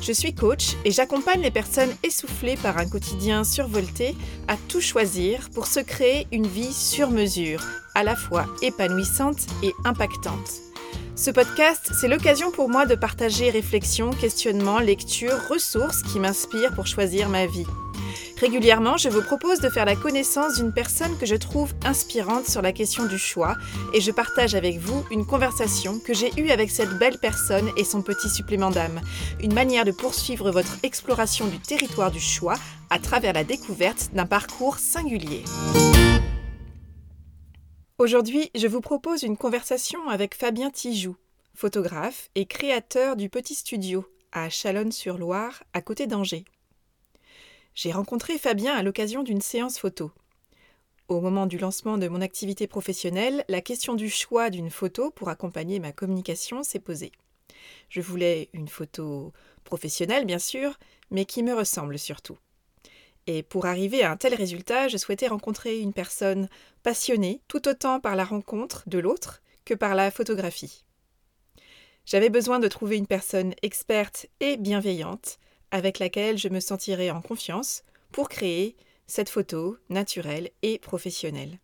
Je suis coach et j'accompagne les personnes essoufflées par un quotidien survolté à tout choisir pour se créer une vie sur mesure, à la fois épanouissante et impactante. Ce podcast, c'est l'occasion pour moi de partager réflexions, questionnements, lectures, ressources qui m'inspirent pour choisir ma vie. Régulièrement, je vous propose de faire la connaissance d'une personne que je trouve inspirante sur la question du choix et je partage avec vous une conversation que j'ai eue avec cette belle personne et son petit supplément d'âme. Une manière de poursuivre votre exploration du territoire du choix à travers la découverte d'un parcours singulier. Aujourd'hui, je vous propose une conversation avec Fabien Tijoux, photographe et créateur du Petit Studio à Chalonne-sur-Loire, à côté d'Angers j'ai rencontré Fabien à l'occasion d'une séance photo. Au moment du lancement de mon activité professionnelle, la question du choix d'une photo pour accompagner ma communication s'est posée. Je voulais une photo professionnelle, bien sûr, mais qui me ressemble surtout. Et pour arriver à un tel résultat, je souhaitais rencontrer une personne passionnée tout autant par la rencontre de l'autre que par la photographie. J'avais besoin de trouver une personne experte et bienveillante avec laquelle je me sentirai en confiance pour créer cette photo naturelle et professionnelle.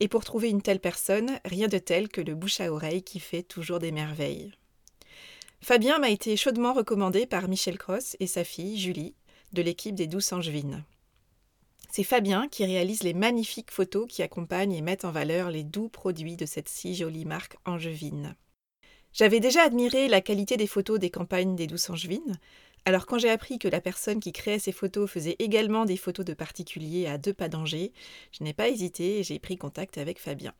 Et pour trouver une telle personne, rien de tel que le bouche à oreille qui fait toujours des merveilles. Fabien m'a été chaudement recommandé par Michel Cross et sa fille Julie de l'équipe des Douces Angevines. C'est Fabien qui réalise les magnifiques photos qui accompagnent et mettent en valeur les doux produits de cette si jolie marque angevine. J'avais déjà admiré la qualité des photos des campagnes des Douces Angevines, alors quand j'ai appris que la personne qui créait ces photos faisait également des photos de particuliers à deux pas d'Angers, je n'ai pas hésité et j'ai pris contact avec Fabien.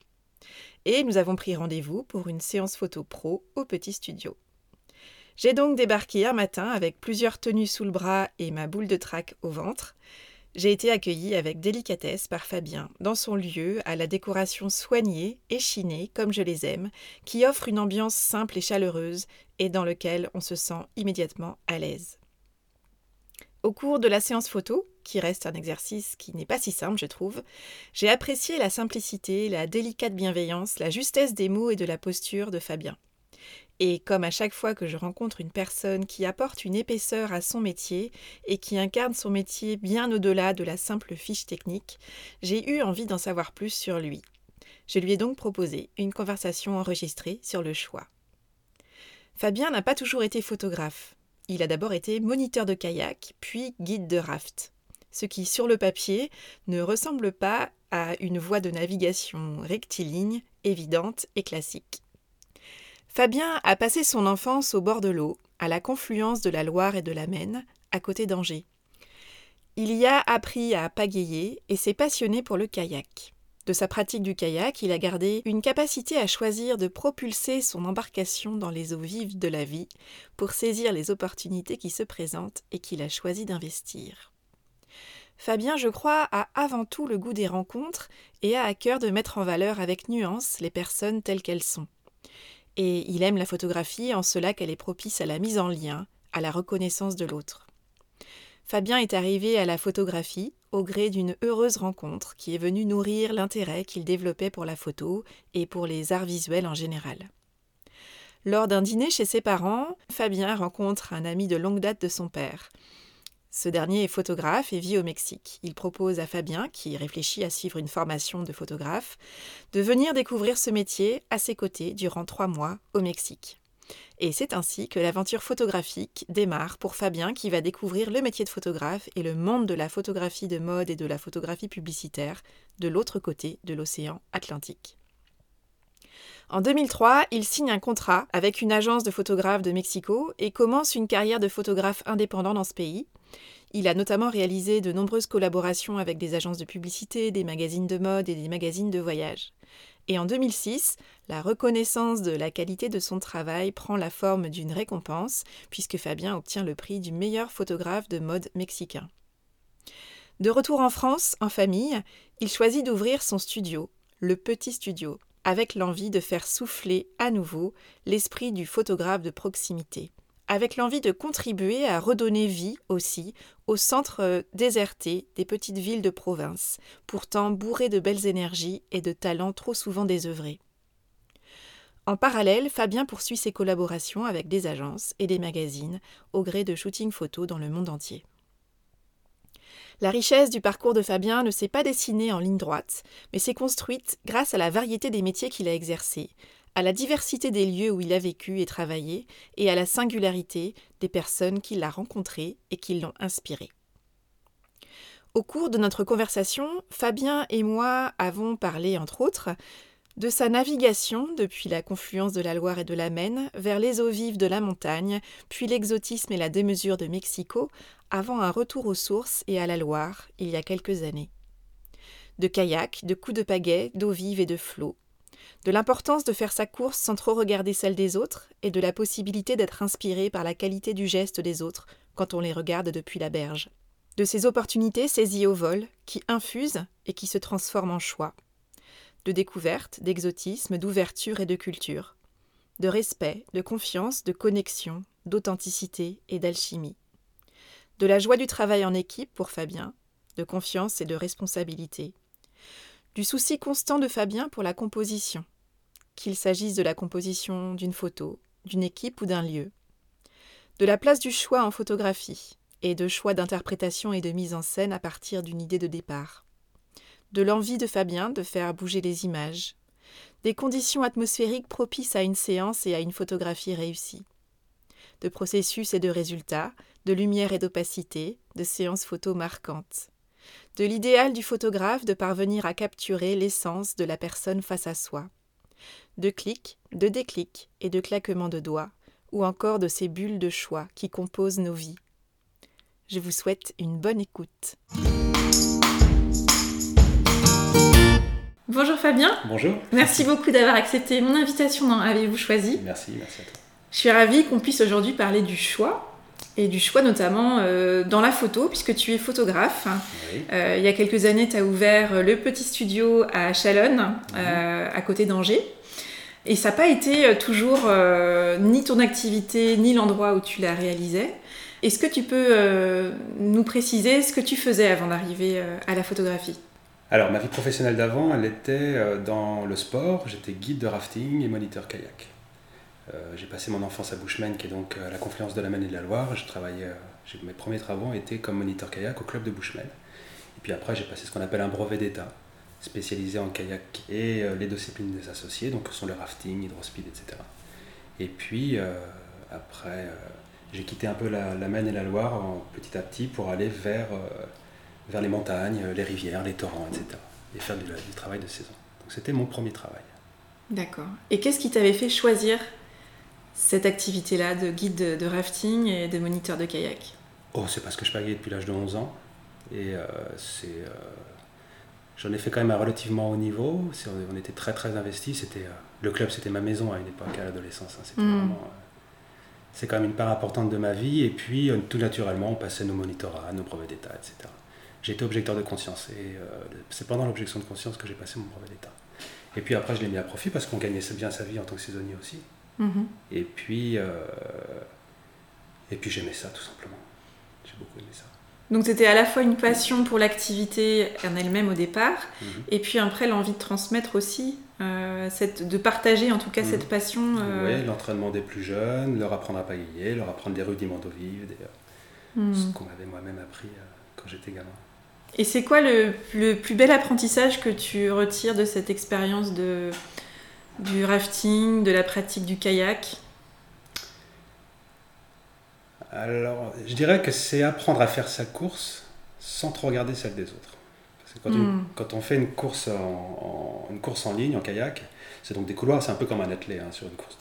Et nous avons pris rendez-vous pour une séance photo pro au petit studio. J'ai donc débarqué un matin avec plusieurs tenues sous le bras et ma boule de trac au ventre. J'ai été accueillie avec délicatesse par Fabien dans son lieu à la décoration soignée, échinée comme je les aime, qui offre une ambiance simple et chaleureuse et dans lequel on se sent immédiatement à l'aise. Au cours de la séance photo, qui reste un exercice qui n'est pas si simple, je trouve, j'ai apprécié la simplicité, la délicate bienveillance, la justesse des mots et de la posture de Fabien. Et comme à chaque fois que je rencontre une personne qui apporte une épaisseur à son métier et qui incarne son métier bien au-delà de la simple fiche technique, j'ai eu envie d'en savoir plus sur lui. Je lui ai donc proposé une conversation enregistrée sur le choix. Fabien n'a pas toujours été photographe. Il a d'abord été moniteur de kayak, puis guide de raft. Ce qui, sur le papier, ne ressemble pas à une voie de navigation rectiligne, évidente et classique. Fabien a passé son enfance au bord de l'eau, à la confluence de la Loire et de la Maine, à côté d'Angers. Il y a appris à pagayer et s'est passionné pour le kayak. De sa pratique du kayak, il a gardé une capacité à choisir de propulser son embarcation dans les eaux vives de la vie pour saisir les opportunités qui se présentent et qu'il a choisi d'investir. Fabien, je crois, a avant tout le goût des rencontres et a à cœur de mettre en valeur avec nuance les personnes telles qu'elles sont. Et il aime la photographie en cela qu'elle est propice à la mise en lien, à la reconnaissance de l'autre. Fabien est arrivé à la photographie au gré d'une heureuse rencontre qui est venue nourrir l'intérêt qu'il développait pour la photo et pour les arts visuels en général. Lors d'un dîner chez ses parents, Fabien rencontre un ami de longue date de son père. Ce dernier est photographe et vit au Mexique. Il propose à Fabien, qui réfléchit à suivre une formation de photographe, de venir découvrir ce métier à ses côtés durant trois mois au Mexique. Et c'est ainsi que l'aventure photographique démarre pour Fabien qui va découvrir le métier de photographe et le monde de la photographie de mode et de la photographie publicitaire de l'autre côté de l'océan Atlantique. En 2003, il signe un contrat avec une agence de photographes de Mexico et commence une carrière de photographe indépendant dans ce pays. Il a notamment réalisé de nombreuses collaborations avec des agences de publicité, des magazines de mode et des magazines de voyage. Et en 2006, la reconnaissance de la qualité de son travail prend la forme d'une récompense, puisque Fabien obtient le prix du meilleur photographe de mode mexicain. De retour en France, en famille, il choisit d'ouvrir son studio, le Petit Studio, avec l'envie de faire souffler à nouveau l'esprit du photographe de proximité, avec l'envie de contribuer à redonner vie aussi aux centres désertés des petites villes de province, pourtant bourrées de belles énergies et de talents trop souvent désœuvrés. En parallèle, Fabien poursuit ses collaborations avec des agences et des magazines au gré de shooting photos dans le monde entier. La richesse du parcours de Fabien ne s'est pas dessinée en ligne droite, mais s'est construite grâce à la variété des métiers qu'il a exercés, à la diversité des lieux où il a vécu et travaillé, et à la singularité des personnes qu'il a rencontrées et qui l'ont inspiré. Au cours de notre conversation, Fabien et moi avons parlé, entre autres, de sa navigation depuis la confluence de la Loire et de la Maine vers les eaux vives de la montagne, puis l'exotisme et la démesure de Mexico, avant un retour aux sources et à la Loire il y a quelques années. De kayak, de coups de pagaie, d'eau vive et de flot. De l'importance de faire sa course sans trop regarder celle des autres et de la possibilité d'être inspiré par la qualité du geste des autres quand on les regarde depuis la berge. De ces opportunités saisies au vol, qui infusent et qui se transforment en choix de découverte, d'exotisme, d'ouverture et de culture, de respect, de confiance, de connexion, d'authenticité et d'alchimie. De la joie du travail en équipe pour Fabien, de confiance et de responsabilité. Du souci constant de Fabien pour la composition, qu'il s'agisse de la composition d'une photo, d'une équipe ou d'un lieu. De la place du choix en photographie, et de choix d'interprétation et de mise en scène à partir d'une idée de départ. De l'envie de Fabien de faire bouger les images, des conditions atmosphériques propices à une séance et à une photographie réussie, de processus et de résultats, de lumière et d'opacité, de séances photos marquantes, de l'idéal du photographe de parvenir à capturer l'essence de la personne face à soi, de clics, de déclics et de claquements de doigts, ou encore de ces bulles de choix qui composent nos vies. Je vous souhaite une bonne écoute. Bonjour Fabien. Bonjour. Merci beaucoup d'avoir accepté mon invitation dans Avez-vous choisi? Merci, merci à toi. Je suis ravie qu'on puisse aujourd'hui parler du choix et du choix notamment euh, dans la photo puisque tu es photographe. Euh, il y a quelques années, tu as ouvert le petit studio à Chalonne, mhm. euh, à côté d'Angers. Et ça n'a pas été toujours ni ton activité ni l'endroit où tu la réalisais. Est-ce que tu peux nous préciser ce que tu faisais avant d'arriver à la photographie? Alors, ma vie professionnelle d'avant, elle était dans le sport. J'étais guide de rafting et moniteur kayak. Euh, j'ai passé mon enfance à Bushman, qui est donc à la confluence de la Maine et de la Loire. Je travaillais, euh, mes premiers travaux étaient comme moniteur kayak au club de Bushman. Et puis après, j'ai passé ce qu'on appelle un brevet d'État, spécialisé en kayak et les disciplines des associés, donc sont le rafting, hydrospeed, etc. Et puis, après, j'ai quitté un peu la, la, Maine et la Loire petit à petit pour aller vers vers les montagnes, les rivières, les torrents, etc. Et faire du, travail de saison. Donc c'était mon premier travail. D'accord. Et qu'est-ce qui t'avait fait choisir cette activité-là de guide de, rafting et de moniteur de kayak Oh, c'est parce que je pagayais depuis l'âge de 11 ans. Et euh, c'est... Euh, j'en ai fait quand même à relativement haut niveau. On était très très investis. C'était, euh, le club, c'était ma maison à une époque, à l'adolescence. Hein. Vraiment c'est quand même une part importante de ma vie. Et puis, tout naturellement, on passait nos monitorats, nos brevets d'état, etc j'ai été objecteur de conscience. Et c'est pendant l'objection de conscience que j'ai passé mon brevet d'État. Et puis après, je l'ai mis à profit parce qu'on gagnait bien sa vie en tant que saisonnier aussi. Mm-hmm. Et puis, euh, et puis j'aimais ça tout simplement. J'ai beaucoup aimé ça. Donc c'était à la fois une passion pour l'activité en elle-même au départ, mm-hmm. et puis après l'envie de transmettre aussi, euh, cette, de partager en tout cas cette mm-hmm. passion. Oui, l'entraînement des plus jeunes, leur apprendre à pagayer, leur apprendre des rudiments d'eau vive, ce qu'on avait moi-même appris quand j'étais gamin. Et c'est quoi le, plus bel apprentissage que tu retires de cette expérience de, du rafting, de la pratique du kayak Alors, je dirais que c'est apprendre à faire sa course sans trop regarder celle des autres. Parce que quand, on, hmm. fait une course en, une course en ligne, en kayak, c'est donc des couloirs, c'est un peu comme un athlète hein, sur une course.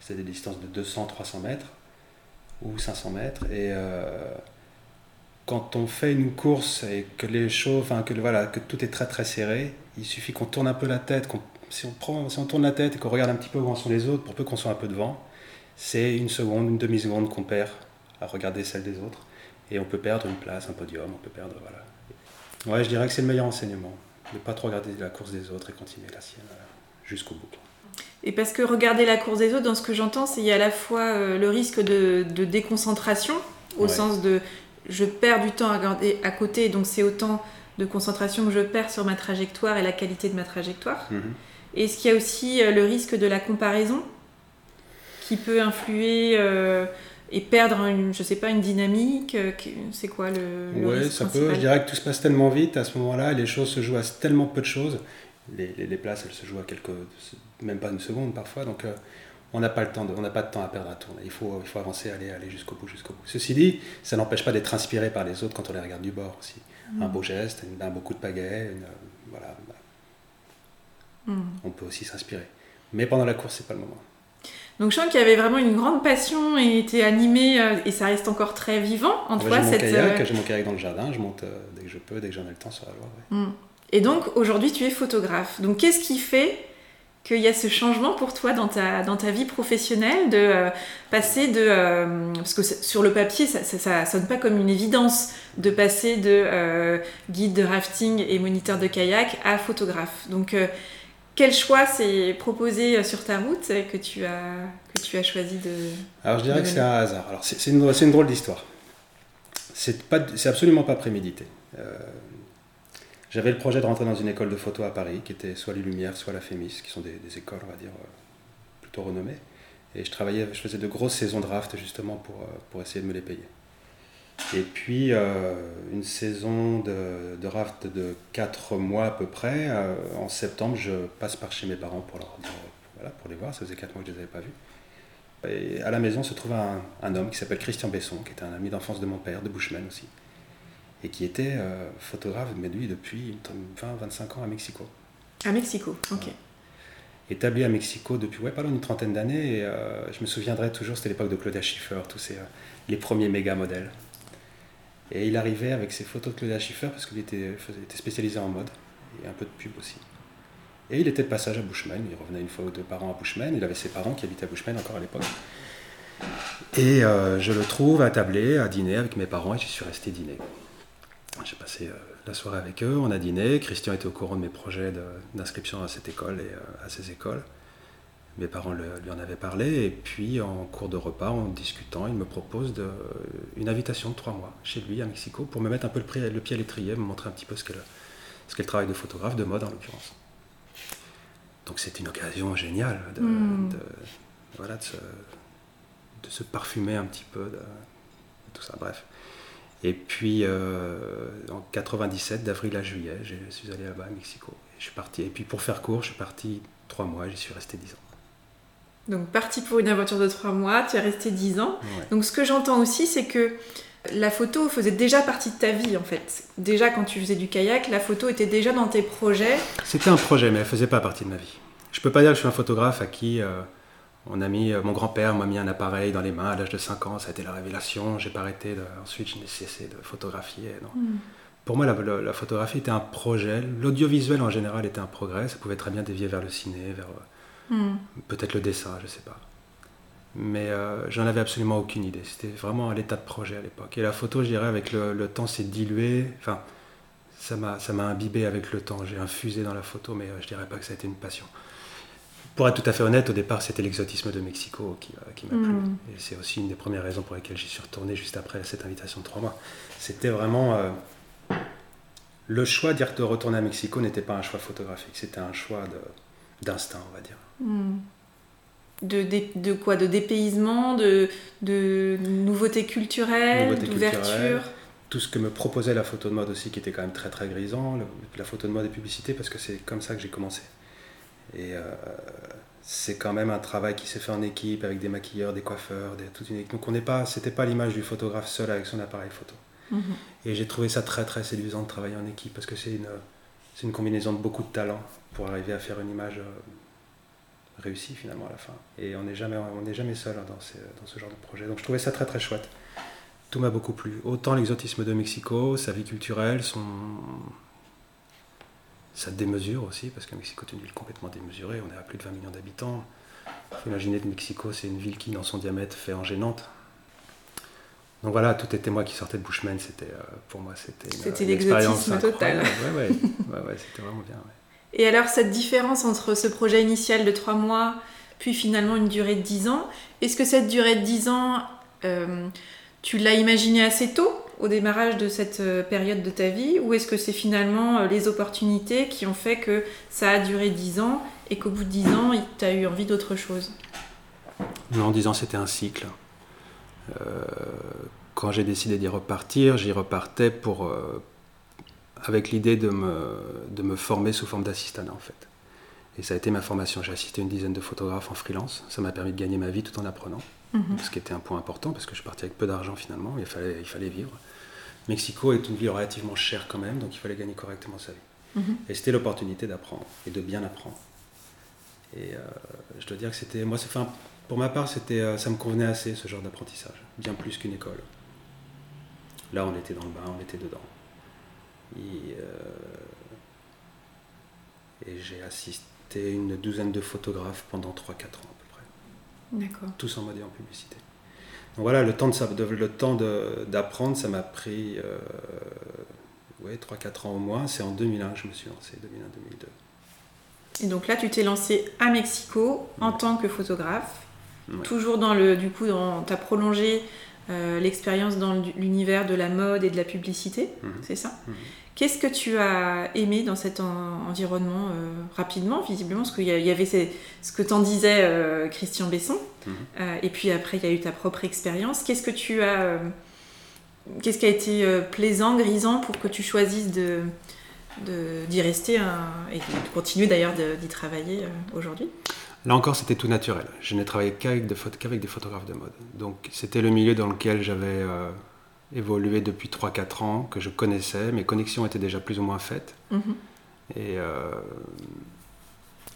c'est des distances de 200-300 mètres ou 500 mètres. Et. Euh, quand on fait une course et que les choses, enfin que voilà, que tout est très très serré, il suffit qu'on tourne un peu la tête, si on prend, si on tourne la tête et qu'on regarde un petit peu où en sont les autres, pour peu qu'on soit un peu devant, c'est une seconde, une demi seconde qu'on perd à regarder celle des autres, et on peut perdre une place, un podium, on peut perdre voilà. Ouais, je dirais que c'est le meilleur enseignement, de ne pas trop regarder la course des autres et continuer la sienne. jusqu'au bout. Et parce que regarder la course des autres, dans ce que j'entends, c'est il y a à la fois le risque de, déconcentration, au sens de je perds du temps à regarder à côté, donc c'est autant de concentration que je perds sur ma trajectoire et la qualité de ma trajectoire. Mhm. Est-ce qu'il y a aussi le risque de la comparaison qui peut influer et perdre, une, je sais pas, une dynamique euh, C'est quoi le, Oui, ça peut. Je dirais que tout se passe tellement vite à ce moment-là, les choses se jouent à tellement peu de choses. Les, les, places, elles se jouent à quelques, même pas une seconde parfois, donc euh, on n'a pas le temps, on n'a pas de temps à perdre à tourner. Il faut, il faut avancer, aller, aller jusqu'au bout, jusqu'au bout. Ceci dit, ça n'empêche pas d'être inspiré par les autres quand on les regarde du bord aussi. Mm. Un beau geste, un beau coup de pagaie, voilà. Mm. On peut aussi s'inspirer. Mais pendant la course, c'est pas le moment. Donc je sens qu'il y avait vraiment une grande passion et était animé euh, et ça reste encore très vivant en toi. J'ai mon, kayak, euh, mon kayak dans le jardin, je monte euh, dès que je peux, dès que j'en ai le temps sur la Loire. Hmm. Et donc aujourd'hui tu es photographe. Donc qu'est-ce qui fait qu'il y a ce changement pour toi dans ta, dans ta vie professionnelle de passer de... parce que sur le papier, ça, ça, sonne pas comme une évidence de passer de guide de rafting et moniteur de kayak à photographe. Donc quel choix s'est proposé euh, sur ta route que tu as, que tu as choisi de. Alors je dirais que c'est un hasard. Alors c'est une, une, drôle d'histoire. C'est absolument pas prémédité. Euh, j'avais le projet de rentrer dans une école de photo à Paris, qui était soit les Lumières, soit la Fémis, qui sont des, écoles, on va dire, euh, plutôt renommées. Et je travaillais, je faisais de grosses saisons de raft justement pour, pour essayer de me les payer. Et puis, euh, une saison de, de, raft de 4 mois à peu près. Euh, en septembre, je passe par chez mes parents pour, leur voilà, pour les voir. Ça faisait 4 mois que je ne les avais pas vus. Et à la maison se trouve un, un homme qui s'appelle Christian Besson, qui était un ami d'enfance de mon père, de Bushman aussi. Et qui était euh, photographe, mais lui, depuis 20-25 ans à Mexico. À Mexico, ok. Établi à Mexico depuis, ouais, pas loin d'une trentaine d'années. Et je me souviendrai toujours, c'était l'époque de Claudia Schiffer, tous ces, les premiers méga modèles. Et il arrivait avec ses photos de Claudia Schiffer parce qu'il était, spécialisé en mode et un peu de pub aussi. Et il était de passage à Bushman, il revenait une fois ou deux par an à Bushman, il avait ses parents qui habitaient à Bushman encore à l'époque. Et euh, je le trouve à tabler, à dîner avec mes parents et j'y suis resté dîner. J'ai passé euh, la soirée avec eux, on a dîné, Christian était au courant de mes projets d'inscription à cette école et euh, à ces écoles. Mes parents lui en avaient parlé, et puis en cours de repas, en discutant, il me propose de, une invitation de trois mois chez lui à Mexico pour me mettre un peu le, le pied à l'étrier, me montrer un petit peu ce qu'est le, ce le travail de photographe, de mode en l'occurrence. Donc c'était une occasion géniale de, hmm. voilà, de, se, de, se, parfumer un petit peu de, tout ça, bref. Et puis euh, en 97, d'avril à juillet, je suis allé là-bas à Mexico. je suis parti. Et puis pour faire court, je suis parti trois mois, j'y suis resté dix ans. Donc parti pour une aventure de trois mois, tu es resté dix ans. Donc ce que j'entends aussi, c'est que la photo faisait déjà partie de ta vie en fait. Déjà quand tu faisais du kayak, la photo était déjà dans tes projets. C'était un projet, mais elle faisait pas partie de ma vie. Je peux pas dire que je suis un photographe à qui euh, on a mis, euh, mon grand-père m'a mis un appareil dans les mains à l'âge de 5 ans, ça a été la révélation. J'ai pas arrêté. ensuite, je n'ai cessé de photographier. Hmm. Pour moi, la, la, photographie était un projet. L'audiovisuel en général était un progrès. Ça pouvait très bien dévier vers le ciné, vers Hmm. Peut-être le dessin, je ne sais pas. Mais euh, j'en avais absolument aucune idée. C'était vraiment à l'état de projet à l'époque. Et la photo, je dirais, avec le, temps, s'est dilué. Enfin, ça m'a imbibé avec le temps. J'ai infusé dans la photo, mais euh, je dirais pas que ça a été une passion. Pour être tout à fait honnête, au départ, c'était l'exotisme de Mexico qui, euh, qui m'a plu. Hmm. Et c'est aussi une des premières raisons pour lesquelles j'y suis retourné juste après cette invitation de trois mois. C'était vraiment. le choix dire de retourner à Mexico n'était pas un choix photographique, c'était un choix d'instinct, on va dire. Hmm. De, de, quoi? De dépaysement, de, de nouveautés culturelles, d'ouverture? Tout ce que me proposait la photo de mode aussi, qui était quand même très très grisant, la photo de mode et publicité, parce que c'est comme ça que j'ai commencé. Et euh, c'est quand même un travail qui s'est fait en équipe avec des maquilleurs, des coiffeurs, des, toute une équipe. Donc on n'est pas, c'était pas l'image du photographe seul avec son appareil photo. Mhm. Et j'ai trouvé ça très très séduisant de travailler en équipe parce que c'est une, une combinaison de beaucoup de talents pour arriver à faire une image euh, réussi finalement à la fin. Et on n'est jamais, on jamais seul hein, dans, dans, ce genre de projet. Donc je trouvais ça très très chouette. Tout m'a beaucoup plu. Autant l'exotisme de Mexico, sa vie culturelle, son... sa démesure aussi, parce que Mexico est une ville complètement démesurée. On est à plus de 20 millions d'habitants. Il faut imaginer que Mexico, c'est une ville qui, dans son diamètre, fait en gênante. Donc voilà, tout était moi qui sortais de Bushman. C'était, euh, pour moi, c'était C'était l'exotisme total. Ouais, ouais, ouais, ouais c'était vraiment bien. Et alors cette différence entre ce projet initial de trois mois, puis finalement une durée de dix ans, est-ce que cette durée de dix ans, euh, tu l'as imaginée assez tôt au démarrage de cette euh, période de ta vie, ou est-ce que c'est finalement les opportunités qui ont fait que ça a duré dix ans et qu'au bout de dix ans, tu as eu envie d'autre chose? En dix ans, c'était un cycle. quand j'ai décidé d'y repartir, j'y repartais pour, avec l'idée de me, de me former sous forme d'assistant en fait. Et ça a été ma formation. J'ai assisté une dizaine de photographes en freelance. Ça m'a permis de gagner ma vie tout en apprenant. Mhm. Ce qui était un point important parce que je suis parti avec peu d'argent finalement. Il fallait, il fallait vivre. Mexico est une ville relativement chère quand même, donc il fallait gagner correctement sa vie. Mhm. Et c'était l'opportunité d'apprendre et de bien apprendre. Et euh, je dois dire que c'était, moi, enfin, pour ma part, c'était, euh, ça me convenait assez ce genre d'apprentissage, bien plus qu'une école. Là, on était dans le bain, on était dedans. Et, euh, et j'ai assisté une douzaine de photographes pendant 3-4 ans à peu près. D'accord. Tous en mode et en publicité. Donc voilà, le temps, de, le temps d'apprendre, ça m'a pris euh, ouais, 3-4 ans au moins. C'est en 2001 que je me suis lancé, 2001-2002. Et donc là, tu t'es lancé à Mexico en tant que photographe. Toujours dans le, du coup, tu as prolongé euh, l'expérience dans l'univers de la mode et de la publicité, mhm. c'est ça? Mhm. Qu'est-ce que tu as aimé dans cet environnement euh, rapidement, visiblement? Parce qu'il y, avait ce que t'en disait euh, Christian Besson, mhm. et puis après il y a eu ta propre expérience. Qu'est-ce que tu as. Qu'est-ce qui a été plaisant, grisant pour que tu choisisses de d'y rester et de continuer d'ailleurs d'y travailler aujourd'hui? Là encore, c'était tout naturel. Je n'ai travaillé qu'avec des, des, photographes de mode. Donc c'était le milieu dans lequel j'avais euh, évolué depuis 3-4 ans, que je connaissais. Mes connexions étaient déjà plus ou moins faites. Mhm. Et, euh,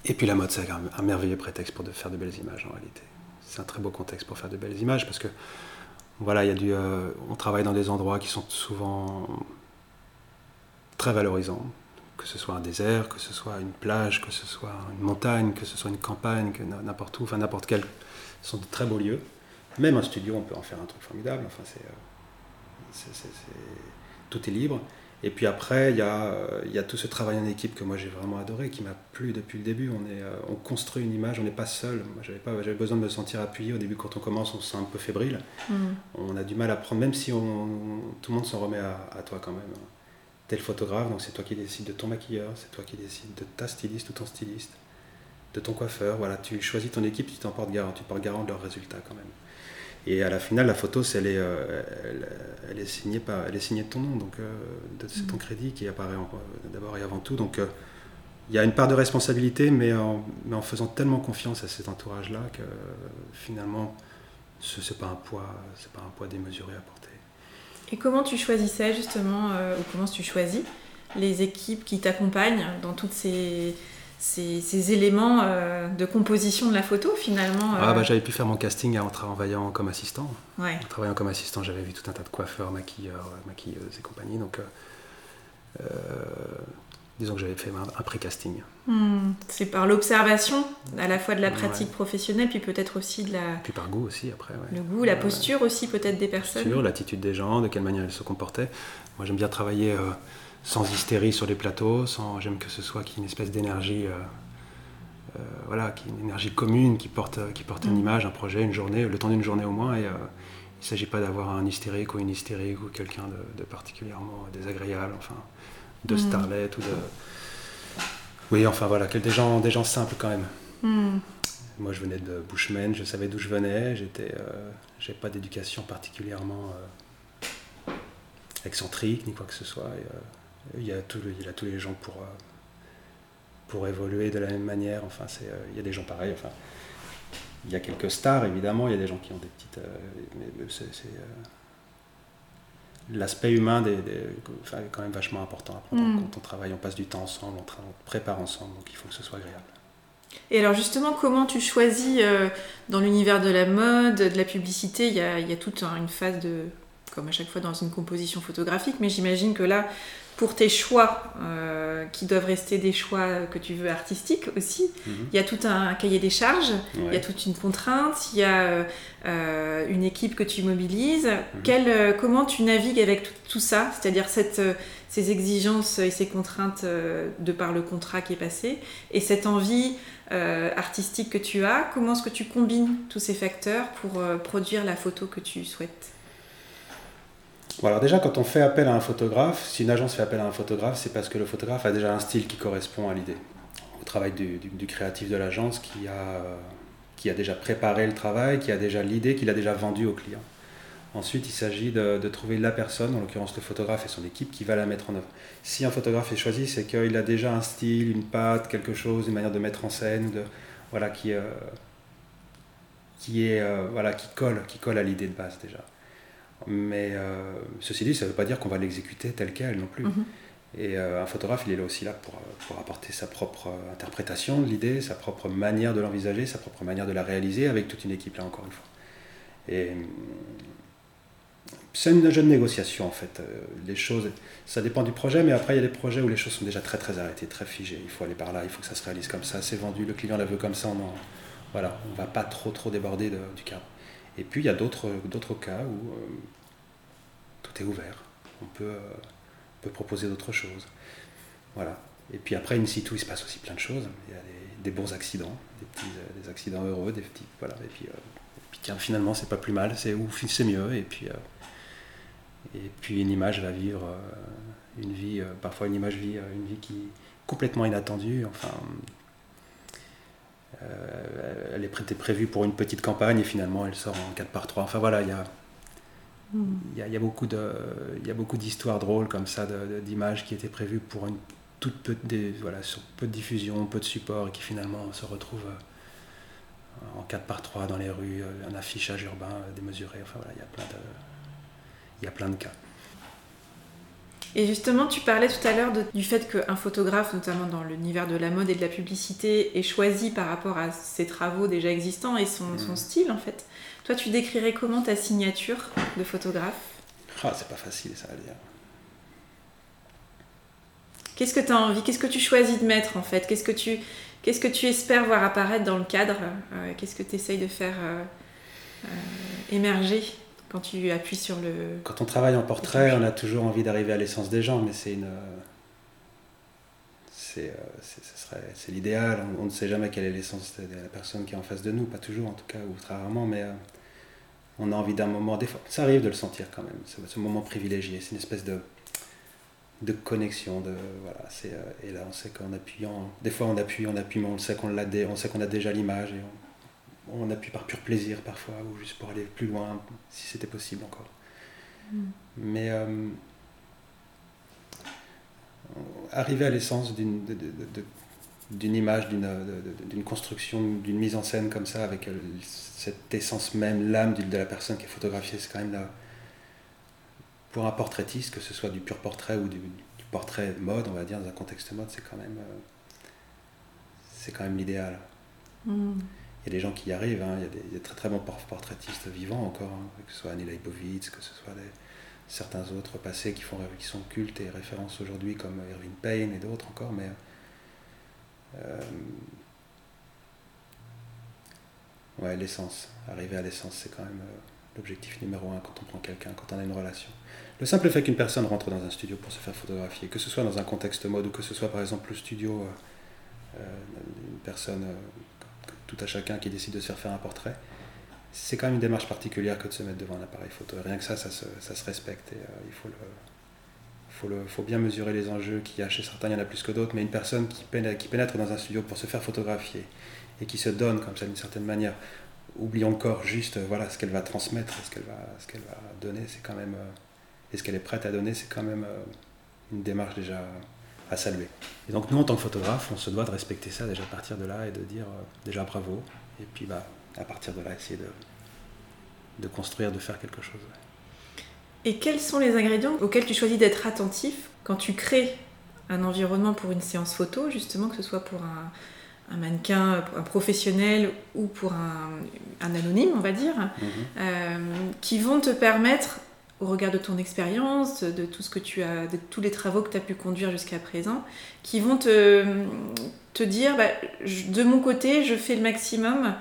et puis la mode, c'est un, merveilleux prétexte pour de faire de belles images en réalité. C'est un très beau contexte pour faire de belles images parce que voilà, il y a du, euh, on travaille dans des endroits qui sont souvent très valorisants que ce soit un désert, que ce soit une plage, que ce soit une montagne, que ce soit une campagne, que n'importe où, enfin n'importe quel, ce sont de très beaux lieux. Même un studio, on peut en faire un truc formidable. Enfin, c'est, euh, tout est libre. Et puis après, il y, a, euh, il y a tout ce travail en équipe que moi j'ai vraiment adoré, qui m'a plu depuis le début. On, est, euh, on construit une image, on n'est pas seul. Moi, j'avais, besoin de me sentir appuyé. Au début, quand on commence, on se sent un peu fébrile. Mm. On a du mal à prendre, même si on, tout le monde s'en remet à, à toi quand même t'es le photographe, donc c'est toi qui décides de ton maquilleur, c'est toi qui décides de ta styliste ou ton styliste, de ton coiffeur. Voilà, tu choisis ton équipe, tu t'en portes garant, tu portes garant de leurs résultats quand même. Et à la finale, la photo, elle est, euh, elle, est signée par, elle est signée de ton nom, donc euh, c'est ton mm. crédit qui apparaît d'abord et avant tout. Donc euh, il y a une part de responsabilité, mais en, mais en faisant tellement confiance à cet entourage-là que finalement, ce n'est pas un poids, pas un poids démesuré à porter. Et comment tu choisissais justement, euh, ou comment tu choisis les équipes qui t'accompagnent dans tous ces, ces, éléments euh, de composition de la photo finalement ah, bah, J'avais pu faire mon casting en travaillant comme assistant. En travaillant comme assistant, j'avais vu tout un tas de coiffeurs, maquilleurs, maquilleuses et compagnie. Donc, disons que j'avais fait un, pré-casting. Hmm. C'est par l'observation, à la fois de la pratique professionnelle, puis peut-être aussi de la... Puis par goût aussi, après. Le goût, la posture aussi peut-être des personnes. L'attitude des gens, de quelle manière ils se comportaient. Moi j'aime bien travailler euh, sans hystérie sur les plateaux, sans... j'aime que ce soit qu'il y ait une espèce d'énergie... Euh, euh, voilà, qui une énergie commune qui porte, qui porte une hmm. image, un projet, une journée, le temps d'une journée au moins. Et il ne s'agit pas d'avoir un hystérique ou une hystérique ou quelqu'un de, de, particulièrement désagréable. Enfin, de mm. Starlet ou de. Oui, enfin voilà, des gens, des gens simples quand même. Mm. Moi, je venais de Bushman, je savais d'où je venais, j'étais, euh, j'avais pas d'éducation particulièrement euh, excentrique ni quoi que ce soit. Euh, il, y a tout, il y a tous les gens pour, pour évoluer de la même manière. Enfin, c'est, il y a des gens pareils. Enfin, il y a quelques stars évidemment, il y a des gens qui ont des petites. mais, c'est, l'aspect humain est quand même vachement important à. Quand on travaille, on passe du temps ensemble, on, prépare ensemble, donc il faut que ce soit agréable. Et alors justement, comment tu choisis euh, dans l'univers de la mode, de la publicité, il y a, toute une phase de, comme à chaque fois dans une composition photographique, mais j'imagine que là, pour tes choix, euh, qui doivent rester des choix que tu veux artistiques aussi. Mhm. Il y a tout un cahier des charges, il y a toute une contrainte, il y a euh, une équipe que tu mobilises. Mhm. comment tu navigues avec tout, ça, c'est-à-dire ces exigences et ces contraintes de par le contrat qui est passé, et cette envie artistique que tu as, comment est-ce que tu combines tous ces facteurs pour produire la photo que tu souhaites? Alors déjà, quand on fait appel à un photographe, si une agence fait appel à un photographe, c'est parce que le photographe a déjà un style qui correspond à l'idée. Au travail du, créatif de l'agence qui a, qui déjà préparé le travail, qui a déjà l'idée, qu'il a déjà vendue au client. Ensuite, il s'agit de, trouver la personne, en l'occurrence le photographe et son équipe, qui va la mettre en œuvre. Si un photographe est choisi, c'est qu'il a déjà un style, une patte, quelque chose, une manière de mettre en scène, voilà, qui, euh, qui, est, euh, voilà, qui, colle, qui colle à l'idée de base déjà. Mais euh, ceci dit, ça ne veut pas dire qu'on va l'exécuter tel quel non plus. Mhm. Et euh, un photographe, il est là aussi là pour, euh, pour apporter sa propre interprétation de l'idée, sa propre manière de l'envisager, sa propre manière de la réaliser avec toute une équipe là encore une fois. Et c'est une jeune négociation en fait. Les choses, ça dépend du projet, mais après il y a des projets où les choses sont déjà très très arrêtées, très figées. Il faut aller par là, il faut que ça se réalise comme ça, c'est vendu, le client la veut comme ça, on ne voilà, on va pas trop trop déborder du cadre. Et puis il y a d'autres cas où euh, tout est ouvert. On peut, euh, peut proposer d'autres choses. Voilà. Et puis après, in situ, il se passe aussi plein de choses. Il y a des, bons accidents, des, petits, euh, des accidents heureux, des petits. Voilà. Et puis, puis tiens, finalement, c'est pas plus mal, c'est ouf, c'est mieux. Et puis, et puis une image va vivre une vie, parfois une image vit une vie qui est complètement inattendue. Enfin, elle est prévue pour une petite campagne et finalement elle sort en 4 par 3. Enfin voilà, il y a, y, a, beaucoup d'histoires drôles comme ça, d'images qui étaient prévues pour une toute peu de, voilà, sur peu de diffusion, peu de support et qui finalement se retrouvent euh, en 4 par 3 dans les rues, euh, un affichage urbain démesuré. Enfin voilà, il y a plein de cas. Et justement, tu parlais tout à l'heure du fait qu'un photographe, notamment dans l'univers de la mode et de la publicité, est choisi par rapport à ses travaux déjà existants et son, mm. style en fait. Toi, tu décrirais comment ta signature de photographe? Ah, c'est pas facile ça à dire. Qu'est-ce que tu as envie? Qu'est-ce que tu choisis de mettre en fait? Qu'est-ce que tu Qu'est-ce que tu espères voir apparaître dans le cadre? Euh, Qu'est-ce que tu essayes de faire euh, euh, émerger? Quand tu appuies sur le... Quand on travaille en portrait, on a toujours envie d'arriver à l'essence des gens, mais c'est une... C'est, euh, c'est l'idéal, on, ne sait jamais quelle est l'essence de la personne qui est en face de nous, pas toujours en tout cas, ou très rarement, mais euh, on a envie d'un moment, des fois, ça arrive de le sentir quand même, ce, ce moment privilégié, c'est une espèce de, de connexion, de, voilà, c'est, euh, et là on sait qu'en appuyant, des fois on appuie, on appuie, mais on sait qu'on, l'a on sait qu'on a déjà l'image, et on, on appuie par pur plaisir parfois, ou juste pour aller plus loin, si c'était possible encore. Mm. Mais euh, arriver à l'essence d'une, d'une image, d'une, construction, d'une mise en scène comme ça, avec euh, cette essence même, l'âme de la personne qui est photographiée, c'est quand même là. Pour un portraitiste, que ce soit du pur portrait ou du, portrait mode, on va dire, dans un contexte mode, c'est quand même, euh, c'est quand même l'idéal. Mm il y a des gens qui y arrivent, hein. il, y a des, très très bons portraitistes vivants encore, hein. que ce soit Annie Leibovitz, que ce soit certains autres passés qui, font, qui sont cultes et références aujourd'hui comme Irving Payne et d'autres encore, mais euh, ouais, l'essence, arriver à l'essence, c'est quand même euh, l'objectif numéro un quand on prend quelqu'un, quand on a une relation. Le simple fait qu'une personne rentre dans un studio pour se faire photographier, que ce soit dans un contexte mode ou que ce soit par exemple le studio euh, d'une personne tout à chacun qui décide de se faire faire un portrait, c'est quand même une démarche particulière que de se mettre devant un appareil photo. rien que ça, ça se, ça se respecte. Et, euh, il faut, le, faut, le, faut bien mesurer les enjeux qu'il y a chez certains, il y en a plus que d'autres, mais une personne qui pénètre, qui pénètre dans un studio pour se faire photographier et qui se donne comme ça d'une certaine manière, oublie encore juste voilà, ce qu'elle va transmettre, ce qu'elle va, ce qu'elle va donner, c'est quand même, euh, et ce qu'elle est prête à donner, c'est quand même euh, une démarche déjà à saluer. Et donc nous, en tant que photographe, on se doit de respecter ça déjà à partir de là et de dire euh, déjà bravo, et puis bah, à partir de là, essayer de, de construire, de faire quelque chose. Et quels sont les ingrédients auxquels tu choisis d'être attentif quand tu crées un environnement pour une séance photo, justement, que ce soit pour un, un mannequin, un professionnel ou pour un, un anonyme, on va dire, mhm. euh, qui vont te permettre au regard de ton expérience, de tout ce que tu as, de tous les travaux que tu as pu conduire jusqu'à présent, qui vont te, te dire, bah, de mon côté, je fais le maximum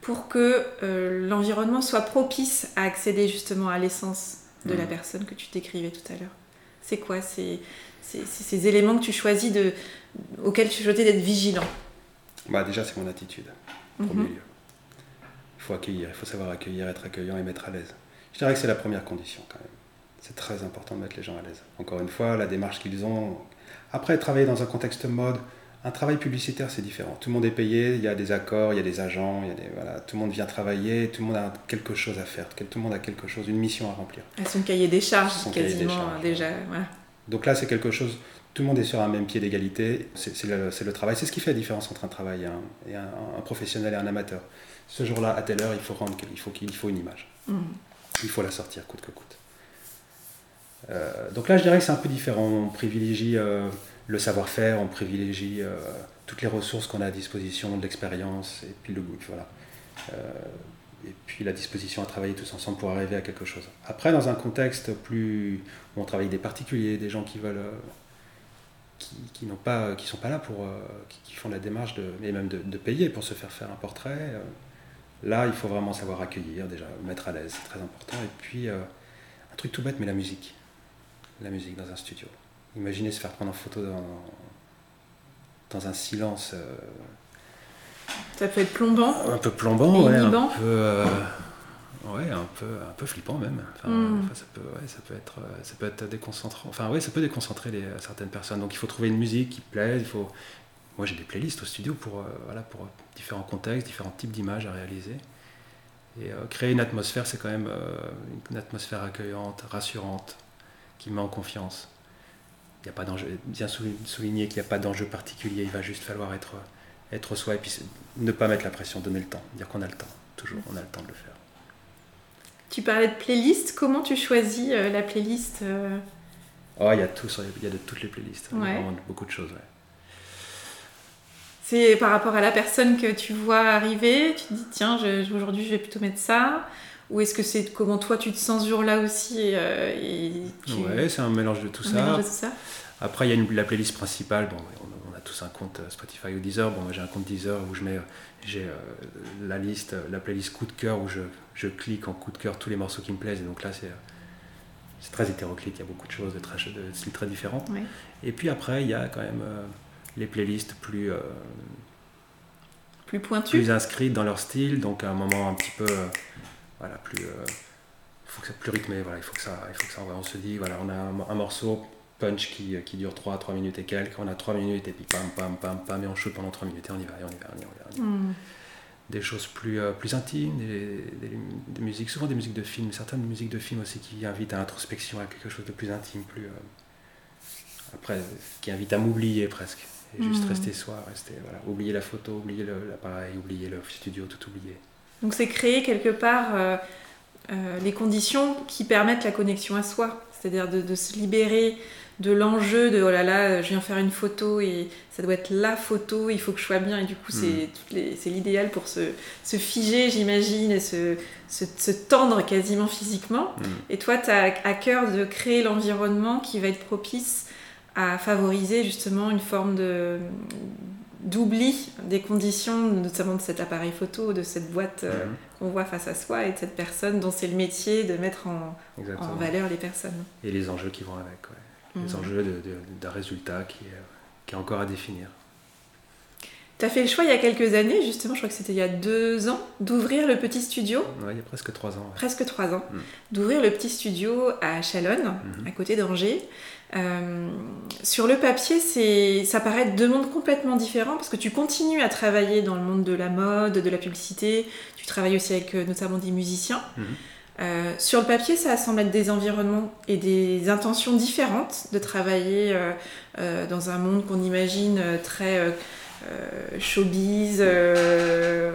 pour que euh, l'environnement soit propice à accéder justement à l'essence de la mmh. personne que tu décrivais tout à l'heure. C'est quoi ces, ces, éléments que tu choisis de, auxquels tu choisis d'être vigilant? Bah Déjà, c'est mon attitude, au premier lieu. Il faut accueillir, il faut savoir accueillir, être accueillant et mettre à l'aise. Je dirais que c'est la première condition quand même. C'est très important de mettre les gens à l'aise. Encore une fois, la démarche qu'ils ont. Après, travailler dans un contexte mode, un travail publicitaire, c'est différent. Tout le monde est payé, il y a des accords, il y a des agents, il y a des, voilà, tout le monde vient travailler, tout le monde a quelque chose à faire, tout le monde a quelque chose, une mission à remplir. À son cahier des charges, quasiment déjà. Donc là, c'est quelque chose, tout le monde est sur un même pied d'égalité, c'est le, le, travail. C'est ce qui fait la différence entre un travail et, un, et un, professionnel et un amateur. Ce jour-là, à telle heure, il faut rendre, il faut une image. Mmh. Il faut la sortir coûte que coûte. Euh, donc là, je dirais que c'est un peu différent. On privilégie. Euh, le savoir-faire, on privilégie euh, toutes les ressources qu'on a à disposition, l'expérience, et puis le goût, voilà. Et puis la disposition à travailler tous ensemble pour arriver à quelque chose. Après, dans un contexte plus où on travaille des particuliers, des gens qui veulent, qui, sont pas là pour, qui, font la démarche de, et même de, payer pour se faire faire un portrait. Là, il faut vraiment savoir accueillir, déjà mettre à l'aise, c'est très important. Et puis un truc tout bête, mais la musique, la musique dans un studio. Imaginez se faire prendre en photo dans, dans un silence. Euh, ça peut être plombant. Un peu plombant, ouais, un peu, euh, ouais, un peu, un peu flippant même. Hmm. ça peut, ouais, ça peut être, euh, ça peut être déconcentrant. Enfin, ouais, ça peut déconcentrer les, certaines personnes. Donc, il faut trouver une musique qui plaise. Il faut. Moi, j'ai des playlists au studio pour, voilà, pour différents contextes, différents types d'images à réaliser. Et créer une atmosphère, c'est quand même une atmosphère accueillante, rassurante, qui met en confiance il a pas d'enjeu, bien souligner qu'il n'y a pas d'enjeu particulier, il va juste falloir être, être soi et puis ne pas mettre la pression, donner le temps, dire qu'on a le temps, toujours, on a le temps de le faire. Tu parlais de playlist, comment tu choisis euh, la playlist euh? Oh, il y a tout, il y a de toutes les playlists, vraiment beaucoup de choses. C'est par rapport à la personne que tu vois arriver, tu te dis tiens, aujourd'hui je vais plutôt mettre ça, ou est-ce que c'est comment toi tu te sens ce jour-là aussi euh, et, Ouais, c'est un mélange de tout, ça. Après, il y a une, la playlist principale. Bon, on, a tous un compte euh, Spotify ou Deezer. Bon, moi j'ai un compte Deezer où je mets j'ai euh, la liste, la playlist coup de cœur où je, je, clique en coup de cœur tous les morceaux qui me plaisent. Et donc là, c'est c'est très hétéroclite. Il y a beaucoup de choses de, très, de styles très différents. Et puis après, il y a quand même les playlists plus plus pointues, plus inscrites dans leur style. Donc à un moment un petit peu voilà, plus, euh, faut que ça plus rythmé, voilà, il faut que ça, il faut que ça, on se dit, voilà, on a un, morceau punch qui, qui, dure 3, 3 minutes et quelques, on a 3 minutes et puis pam, pam, pam, pam, et on shoot pendant 3 minutes et on y va, et on y va, on y va. On y va. Hmm. Des choses plus, euh, plus intimes, des, des, musiques, souvent des musiques de films, certaines musiques de films aussi qui invitent à l'introspection, à quelque chose de plus intime, plus. Euh, après, qui invite à m'oublier presque. Et juste hmm. rester soi, rester, voilà, oublier la photo, oublier l'appareil, oublier le studio, tout oublier. Donc c'est créer quelque part euh, euh, les conditions qui permettent la connexion à soi, c'est-à-dire de, se libérer de l'enjeu de oh là là, je viens faire une photo et ça doit être la photo, il faut que je sois bien et du coup c'est mm. l'idéal pour se, se figer j'imagine et se, se, tendre quasiment physiquement. Mm. Et toi tu as à cœur de créer l'environnement qui va être propice à favoriser justement une forme de, d'oubli des conditions, notamment de cet appareil photo, de cette boîte euh, mhm. qu'on voit face à soi et de cette personne dont c'est le métier de mettre en, valeur les personnes. Et les enjeux qui vont avec, les mhm. enjeux d'un résultat qui est, qui est encore à définir. Tu as fait le choix il y a quelques années, justement, je crois que c'était il y a deux ans, d'ouvrir le petit studio. Oui, il y a presque trois ans. Presque trois ans. Mm. D'ouvrir le petit studio à Chalonne, à côté d'Angers. Euh, sur le papier, ça paraît deux mondes complètement différents parce que tu continues à travailler dans le monde de la mode, de la publicité. Tu travailles aussi avec euh, notamment des musiciens. Mm-hmm. Euh, sur le papier, ça semble être des environnements et des intentions différentes de travailler dans un monde qu'on imagine très showbiz, euh,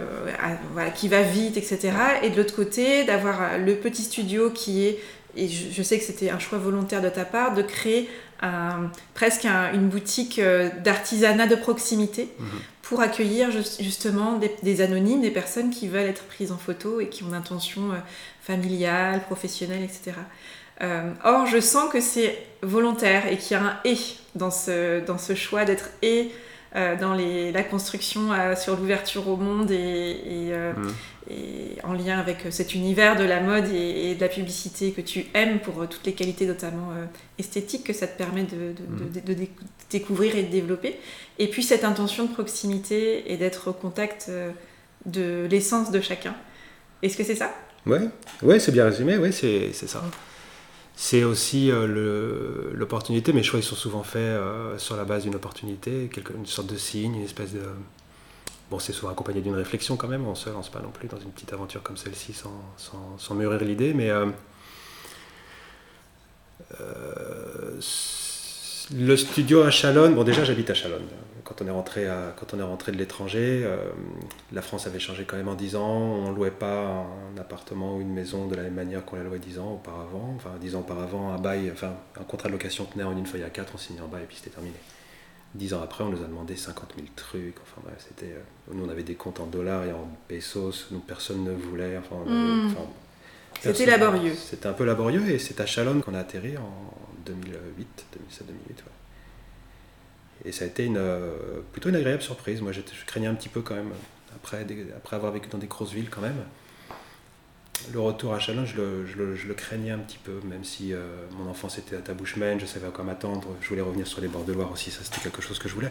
qui va vite, etc. Et de l'autre côté, d'avoir le petit studio qui est, et je, sais que c'était un choix volontaire de ta part, de créer presque une boutique euh, d'artisanat de proximité mhm. pour accueillir justement des, anonymes, des personnes qui veulent être prises en photo et qui ont une intention familiale, professionnelle, etc. or, je sens que c'est volontaire et qu'il y a un et dans ce, dans ce choix d'être et dans les, la construction sur l'ouverture au monde et, mmh et en lien avec euh, cet univers de la mode et, de la publicité que tu aimes pour euh, toutes les qualités notamment euh, esthétiques que ça te permet de, de, mm. découvrir et de développer. Et puis cette intention de proximité et d'être au contact de l'essence de chacun. Est-ce que c'est ça? Ouais, ouais c'est bien résumé, ouais, c'est ça. Mm. C'est aussi l'opportunité, mes choix ils sont souvent faits sur la base d'une opportunité, une sorte de signe, une espèce de Bon, c'est souvent accompagné d'une réflexion quand même, on ne se lance pas non plus dans une petite aventure comme celle-ci sans, mûrir l'idée, mais euh, euh, le studio à Chalonne, bon déjà j'habite à Chalonne, quand on est rentré, de l'étranger, euh, la France avait changé quand même en 10 ans, on ne louait pas un appartement ou une maison de la même manière qu'on la louait 10 ans auparavant, enfin 10 ans auparavant, un bail, enfin un contrat de location tenait en une feuille à 4, on signait en bas et puis c'était terminé. Dix ans après, on nous a demandé 50 000 trucs. Enfin, c'était, euh, nous, on avait des comptes en dollars et en pesos. Nous, personne ne voulait. Enfin, hmm. c'était laborieux. C'était un peu laborieux et c'est à Chalon qu'on a atterri en 2008, 2007-2008. Et ça a été une, euh, plutôt une agréable surprise. Moi, je, je craignais un petit peu quand même, après, après avoir vécu dans des grosses villes quand même le retour à Chalon, je le, craignais un petit peu, même si euh, mon enfance était à Tabouchemaine, je savais à quoi m'attendre. Je voulais revenir sur les bords de Loire aussi, ça c'était quelque chose que je voulais.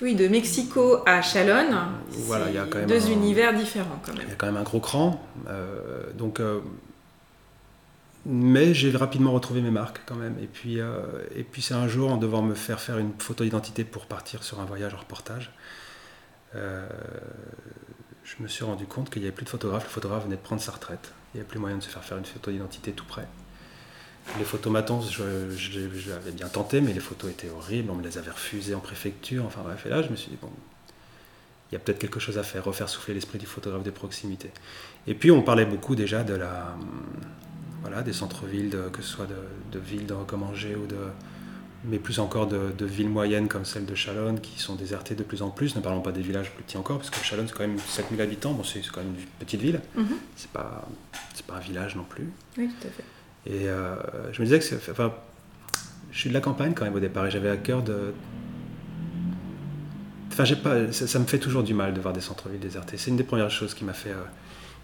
Oui, de Mexico à Chalonne, voilà, il y a quand même deux univers différents quand même. Il y a quand même un gros cran. Euh, donc, euh, mais j'ai rapidement retrouvé mes marques quand même. Et puis, et puis c'est un jour en devant me faire faire une photo d'identité pour partir sur un voyage en reportage je me suis rendu compte qu'il n'y avait plus de photographe. Le photographe venait de prendre sa retraite. Il n'y avait plus moyen de se faire faire une photo d'identité tout près. Les photomatons, je, je, l'avais bien tenté, mais les photos étaient horribles. On me les avait refusées en préfecture. Enfin bref, et là, je me suis dit, bon, il y a peut-être quelque chose à faire, refaire souffler l'esprit du photographe de proximité. Et puis, on parlait beaucoup déjà de la, voilà, des centres-villes, que ce soit de, villes de Recommanger ou de, mais plus encore de, villes moyennes comme celle de Chalonne qui sont désertées de plus en plus. Ne parlons pas des villages plus petits encore, parce que Chalonne c'est quand même 7000 habitants, bon, c'est quand même une petite ville, mm-hmm. c'est pas, pas un village non plus. Oui, tout à fait. Et euh, je me disais que enfin, je suis de la campagne quand même au départ et j'avais à cœur de. Enfin, j'ai pas, ça, me fait toujours du mal de voir des centres-villes désertés. C'est une des premières choses qui m'a fait. Euh,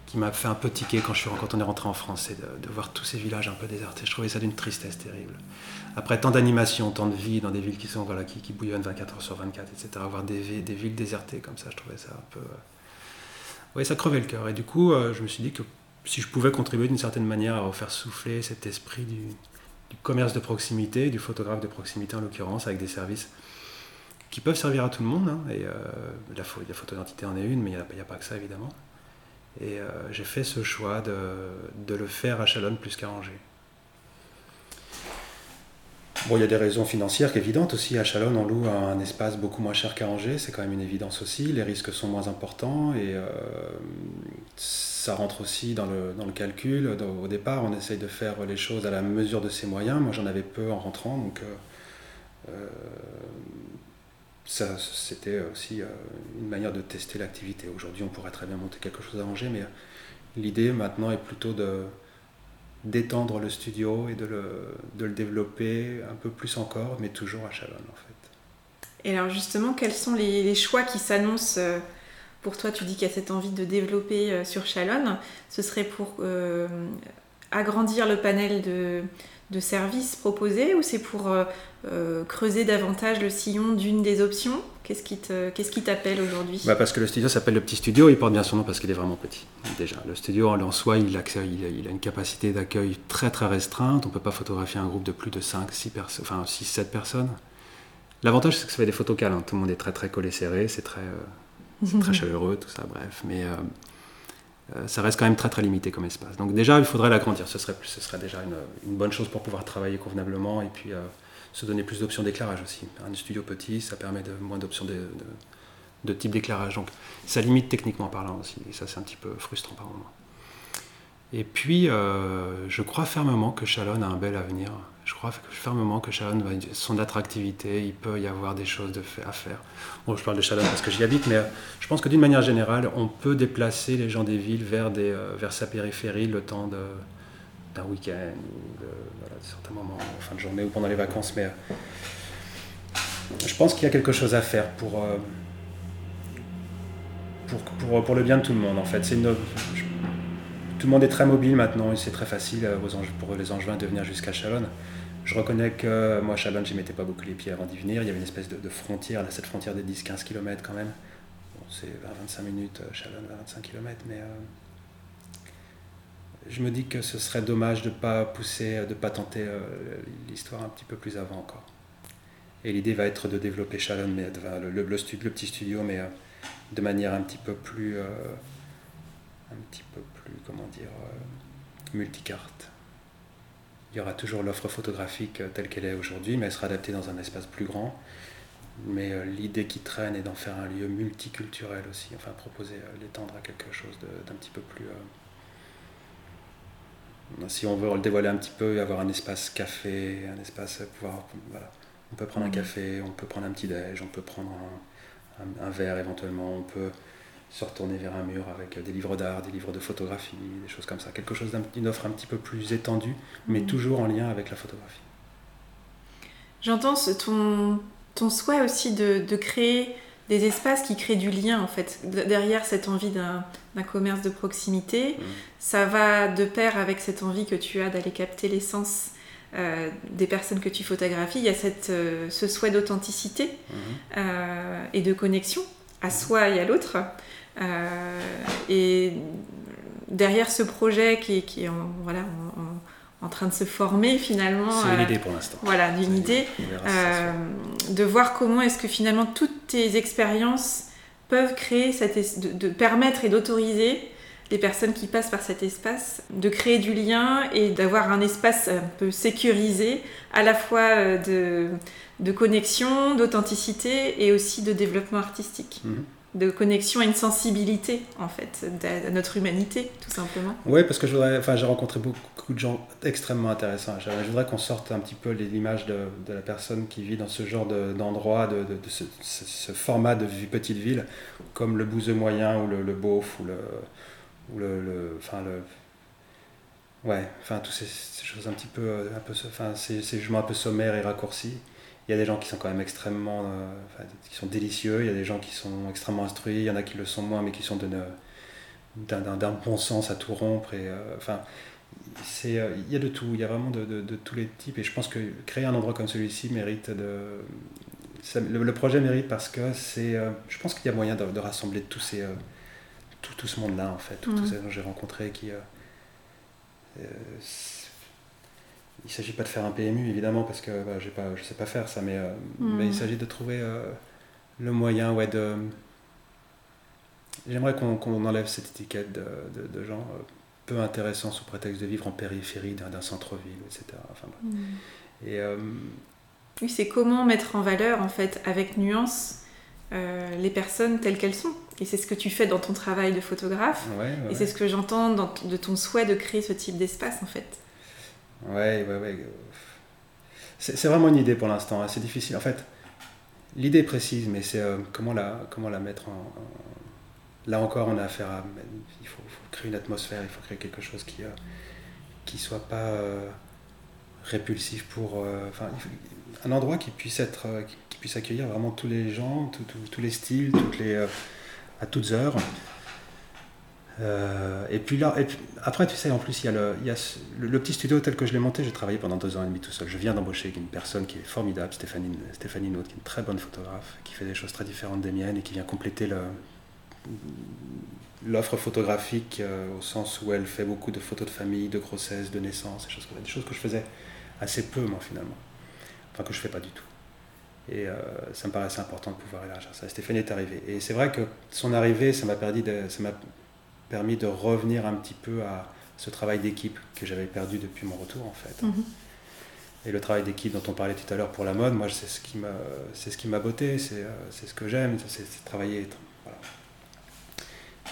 qui m'a fait un peu tiquer quand, on est rentré en France, c'est de, voir tous ces villages un peu désertés. Je trouvais ça d'une tristesse terrible. Après tant d'animation, tant de vie dans des villes qui bouillonnent 24 heures sur 24, etc. Avoir des, villes désertées comme ça, je trouvais ça un peu. Euh, oui, ça crevait le cœur. Et du coup, euh, je me suis dit que si je pouvais contribuer d'une certaine manière à refaire souffler cet esprit du, commerce de proximité, du photographe de proximité en l'occurrence, avec des services qui peuvent servir à tout le monde. Hein, et euh, la, photo d'identité en est une, mais il n'y a, pas que ça évidemment. Et euh, j'ai fait ce choix de, de, le faire à Chalonne plus qu'à Angers. Bon, il y a des raisons financières évidentes aussi. À Chalonne, on loue un espace beaucoup moins cher qu'à Angers, c'est quand même une évidence aussi. Les risques sont moins importants et euh, ça rentre aussi dans le, dans le calcul. Au départ, on essaye de faire les choses à la mesure de ses moyens. Moi, j'en avais peu en rentrant, donc euh, ça, c'était aussi euh, une manière de tester l'activité. Aujourd'hui, on pourrait très bien monter quelque chose à Angers, mais euh, l'idée maintenant est plutôt de d'étendre le studio et de le, développer un peu plus encore, mais toujours à Chalonne en fait. Et alors justement, quels sont les, choix qui s'annoncent euh, pour toi? Tu dis qu'il y a cette envie de développer sur Chalonne. Ce serait pour agrandir le panel de, de services proposés ou c'est pour euh, euh, creuser davantage le sillon d'une des options? Qu'est-ce qui, t'appelle aujourd'hui? Bah Parce que le studio s'appelle le petit studio, il porte bien son nom parce qu'il est vraiment petit. Déjà, le studio en soi, il, il, a, une capacité d'accueil très très restreinte. On ne peut pas photographier un groupe de plus de 5, 6 personnes, enfin 6, 7 personnes. L'avantage, c'est que ça fait des photos calmes. Tout le monde est très très collé serré, c'est très, euh, très chaleureux, tout ça, bref. Mais euh, ça reste quand même très très limité comme espace. Donc déjà, il faudrait l'agrandir. Ce serait, ce serait déjà une, bonne chose pour pouvoir travailler convenablement et puis euh, se donner plus d'options d'éclairage aussi. Un studio petit, ça permet de, moins d'options de, type d'éclairage. Donc ça limite techniquement parlant aussi. Et ça, c'est un petit peu frustrant par moment. Et puis, euh, je crois fermement que Chalon a un bel avenir je crois fermement que Chalon, son attractivité, il peut y avoir des choses à faire. Bon, je parle de Chalon parce que j'y habite, mais euh, je pense que d'une manière générale, on peut déplacer les gens des villes vers, euh, sa périphérie le temps d'un week-end ou de, certains moments en fin de journée ou pendant les vacances. Mais je pense qu'il y a quelque chose à faire pour, le bien de tout le monde en fait. Tout le monde est très mobile maintenant et c'est très facile pour les Angevins de venir jusqu'à Chalonne. Je reconnais que moi, Chalonne, je mettais pas beaucoup les pieds avant d'y venir. Il y avait une espèce de, frontière, cette frontière des 10-15 km quand même. c'est 25 minutes, euh, Chalonne, 25 km, mais euh, je me dis que ce serait dommage de ne pas pousser, de ne pas tenter euh, l'histoire un petit peu plus avant encore. Et l'idée va être de développer Chalonne, mais le, petit studio, mais de manière un petit peu plus, un petit peu plus, comment dire, multicarte. Il y aura toujours l'offre photographique euh, telle qu'elle est aujourd'hui, mais elle sera adaptée dans un espace plus grand. Mais euh, l'idée qui traîne est d'en faire un lieu multiculturel aussi, enfin proposer, euh, l'étendre à quelque chose d'un petit peu plus... si on veut le dévoiler un petit peu, avoir un espace café, un espace pouvoir... Voilà. On peut prendre un mmh. café, on peut prendre un petit déj, on peut prendre un verre éventuellement, on peut se retourner vers un mur avec des livres d'art, des livres de photographie, des choses comme ça. Quelque chose d'une offre un petit peu plus étendue, mais mm. toujours en lien avec la photographie. J'entends ton, ton souhait aussi de, de, créer des espaces qui créent du lien en fait. Derrière cette envie d'un commerce de proximité, mm. ça va de pair avec cette envie que tu as d'aller capter l'essence euh, des personnes que tu photographies. Il y a cette, euh, ce souhait d'authenticité mm. euh, et de connexion à soi et à l'autre. Euh, et derrière ce projet qui, qui est en, voilà, en, train de se former finalement. C'est une euh, idée pour l'instant. Voilà, d'une idée. Euh, de voir comment est-ce que finalement toutes tes expériences peuvent créer, cette, de, de permettre et d'autoriser les personnes qui passent par cet espace, de créer du lien et d'avoir un espace un peu sécurisé, à la fois de, de connexion, d'authenticité et aussi de développement artistique. Mhm de connexion à une sensibilité, en fait, à notre humanité, tout simplement. Oui, parce que j'ai rencontré beaucoup de gens extrêmement intéressants. Je voudrais qu'on sorte un petit peu l'image de, la personne qui vit dans ce genre d'endroit, de, ce, format de petite ville, comme le bouseux moyen ou le, beauf ou le, ou le, enfin le, ouais, enfin toutes ces, choses un petit peu, un peu, ces jugements un peu sommaires et raccourcis. Il y a des gens qui sont quand même extrêmement, euh, qui sont délicieux, il y a des gens qui sont extrêmement instruits, il y en a qui le sont moins, mais qui sont d'un bon sens à tout rompre. Et, euh, enfin, c'est, euh, il y a de tout, il y a vraiment de, de, tous les types. Et je pense que créer un endroit comme celui-ci mérite de. le, projet mérite parce que c'est. je pense qu'il y a moyen de, rassembler tous ces, tout, tout, ce monde-là, en fait, tous mmh. ces gens que j'ai rencontrés qui il ne s'agit pas de faire un PMU, évidemment, parce que bah, pas, je ne sais pas faire ça, mais, euh, hmm. mais il s'agit de trouver euh, le moyen ouais, de... J'aimerais qu'on enlève cette étiquette de, de, gens euh, peu intéressants sous prétexte de vivre en périphérie d'un centre-ville, etc. Enfin, hmm. et, oui, c'est comment mettre en valeur, en fait, avec nuance, les personnes telles qu'elles sont. Et c'est ce que tu fais dans ton travail de photographe. et c'est ce que j'entends de ton souhait de créer ce type d'espace, en fait. Ouais, ouais, ouais. C'est vraiment une idée pour l'instant, hein. c'est difficile. En fait, l'idée est précise, mais c'est euh, comment, la, comment la mettre en, Là encore, on a affaire à. Il faut, créer une atmosphère, il faut créer quelque chose qui ne euh, qui soit pas euh, répulsif pour. Enfin, un endroit qui puisse, être, qui, puisse accueillir vraiment tous les gens, tous les styles, toutes les, à toutes heures. Euh, et puis là, après, tu sais, en plus, il y a, le, petit studio tel que je l'ai monté. J'ai travaillé pendant deux ans et demi tout seul. Je viens d'embaucher une personne qui est formidable, Stéphanie, Stéphanie Naute, qui est une très bonne photographe, qui fait des choses très différentes des miennes et qui vient compléter l'offre photographique euh, au sens où elle fait beaucoup de photos de famille, de grossesse, de naissance, des choses, des choses que je faisais assez peu, moi, finalement. Enfin, que je fais pas du tout. Et euh, ça me paraissait important de pouvoir élargir ça. Stéphanie est arrivée. Et c'est vrai que son arrivée, ça m'a permis de, ça permis de revenir un petit peu à ce travail d'équipe que j'avais perdu depuis mon retour en fait. Mhm. Et le travail d'équipe dont on parlait tout à l'heure pour la mode, moi c'est ce qui m'a, c'est ce qui m'a botté, c'est, euh, c'est ce que j'aime, c'est, travailler.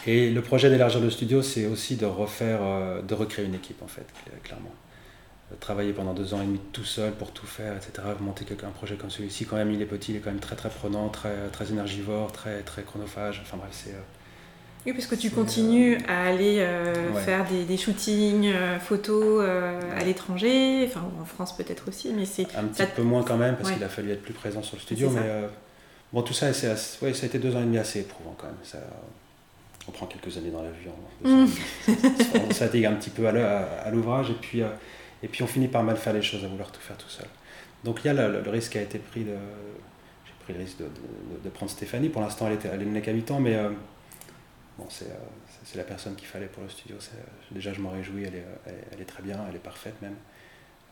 Et le projet d'élargir le studio, c'est aussi de refaire, euh, de recréer une équipe en fait, clairement. Travailler pendant deux ans et demi tout seul pour tout faire, etc. Monter un projet comme celui-ci, quand même il est petit, il est quand même très très prenant, très, très énergivore, très, très chronophage. Enfin bref, c'est, euh, Oui, parce que tu continues à aller faire des, shootings, photos à l'étranger, enfin en France peut-être aussi, mais c'est... Un petit peu moins quand même, parce qu'il a fallu être plus présent sur le studio, mais bon, tout ça, ça a été deux ans et demi assez éprouvant quand même. Ça, on prend quelques années dans l'avion. Mm. on s'attire un petit peu à l'ouvrage, et puis, et puis on finit par mal faire les choses, à vouloir tout faire tout seul. Donc il y a le, risque qui a été pris de. J'ai pris le risque de, prendre Stéphanie. Pour l'instant, elle, était, elle n'est qu'à mi-temps, mais euh, bon, euh, c'est, la personne qu'il fallait pour le studio. déjà, je m'en réjouis, elle est, elle, est, très bien, elle est parfaite même.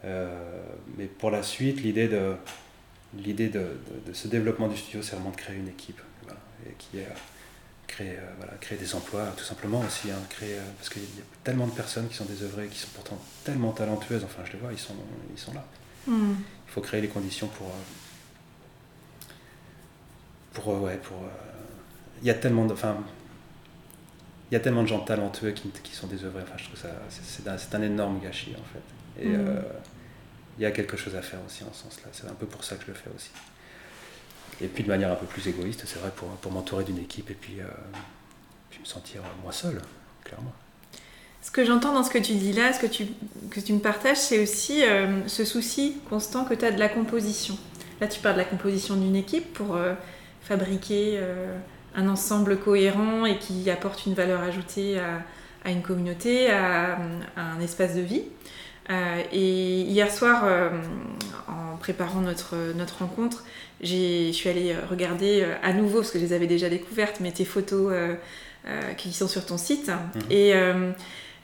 Euh, mais pour la suite, l'idée de, l'idée de, ce développement du studio, c'est vraiment de créer une équipe et qui est créer, voilà, créer des emplois tout simplement aussi, hein, créer, parce qu'il y a tellement de personnes qui sont désœuvrées, qui sont pourtant tellement talentueuses, enfin je les vois, ils sont, ils sont là. Hmm il faut créer les conditions pour. Euh, pour. Euh, ouais, pour. Euh, il y a tellement de. Enfin, il y a tellement de gens talentueux qui, qui sont désœuvrés. Enfin, je trouve ça. C'est un, un, énorme gâchis, en fait. Et mm. il y a quelque chose à faire aussi en ce sens-là. C'est un peu pour ça que je le fais aussi. Et puis de manière un peu plus égoïste, c'est vrai, pour, pour m'entourer d'une équipe et puis, puis me sentir moi seul, clairement. Ce que j'entends dans ce que tu dis là, ce que tu, que tu me partages, c'est aussi euh, ce souci constant que tu as de la composition. Là, tu parles de la composition d'une équipe pour euh, fabriquer euh, un ensemble cohérent et qui apporte une valeur ajoutée à, à une communauté, à, un espace de vie. et hier soir, en préparant notre, notre rencontre, je suis allée regarder à nouveau, parce que je les avais déjà découvertes, mais tes photos qui sont sur ton site. Mhm. Et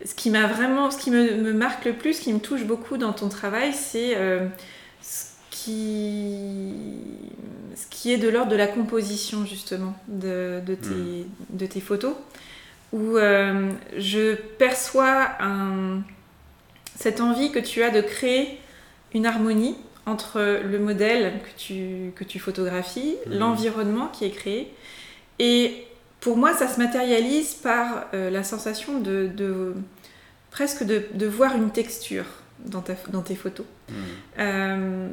ce qui m'a vraiment, ce qui me, marque le plus, ce qui me touche beaucoup dans ton travail, c'est euh, ce, qui, ce qui est de l'ordre de la composition justement de, de, tes, hmm. de tes, photos, où euh, je perçois un, cette envie que tu as de créer une harmonie entre le modèle que tu, que tu photographies, hmm. l'environnement qui est créé, et pour moi, ça se matérialise par euh, la sensation de, presque de, voir une texture dans, ta, dans tes photos. Hmm. Euh,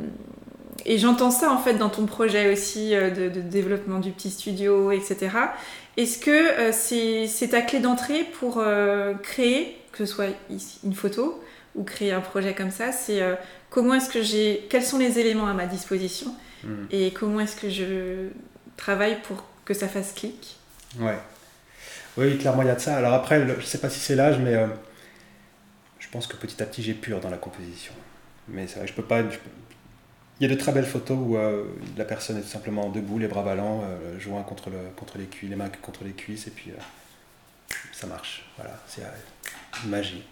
et j'entends ça en fait dans ton projet aussi euh, de, développement du petit studio, etc. Est-ce que c'est ta clé d'entrée pour créer, que ce soit ici, une photo ou créer un projet comme ça C'est comment est-ce que j'ai, quels sont les éléments à ma disposition hmm. et comment est-ce que je travaille pour que ça fasse clic? Ouais. Oui, clairement, il y a de ça. Alors après, je ne sais pas si c'est l'âge, mais euh, je pense que petit à petit, j'ai pur dans la composition. Mais c'est vrai, je peux pas. Il y a de très belles photos où euh, la personne est tout simplement debout, les bras ballants, euh, jouant contre, le, contre les cuisses, les mains contre les cuisses, et puis ça marche. Voilà, c'est une magie,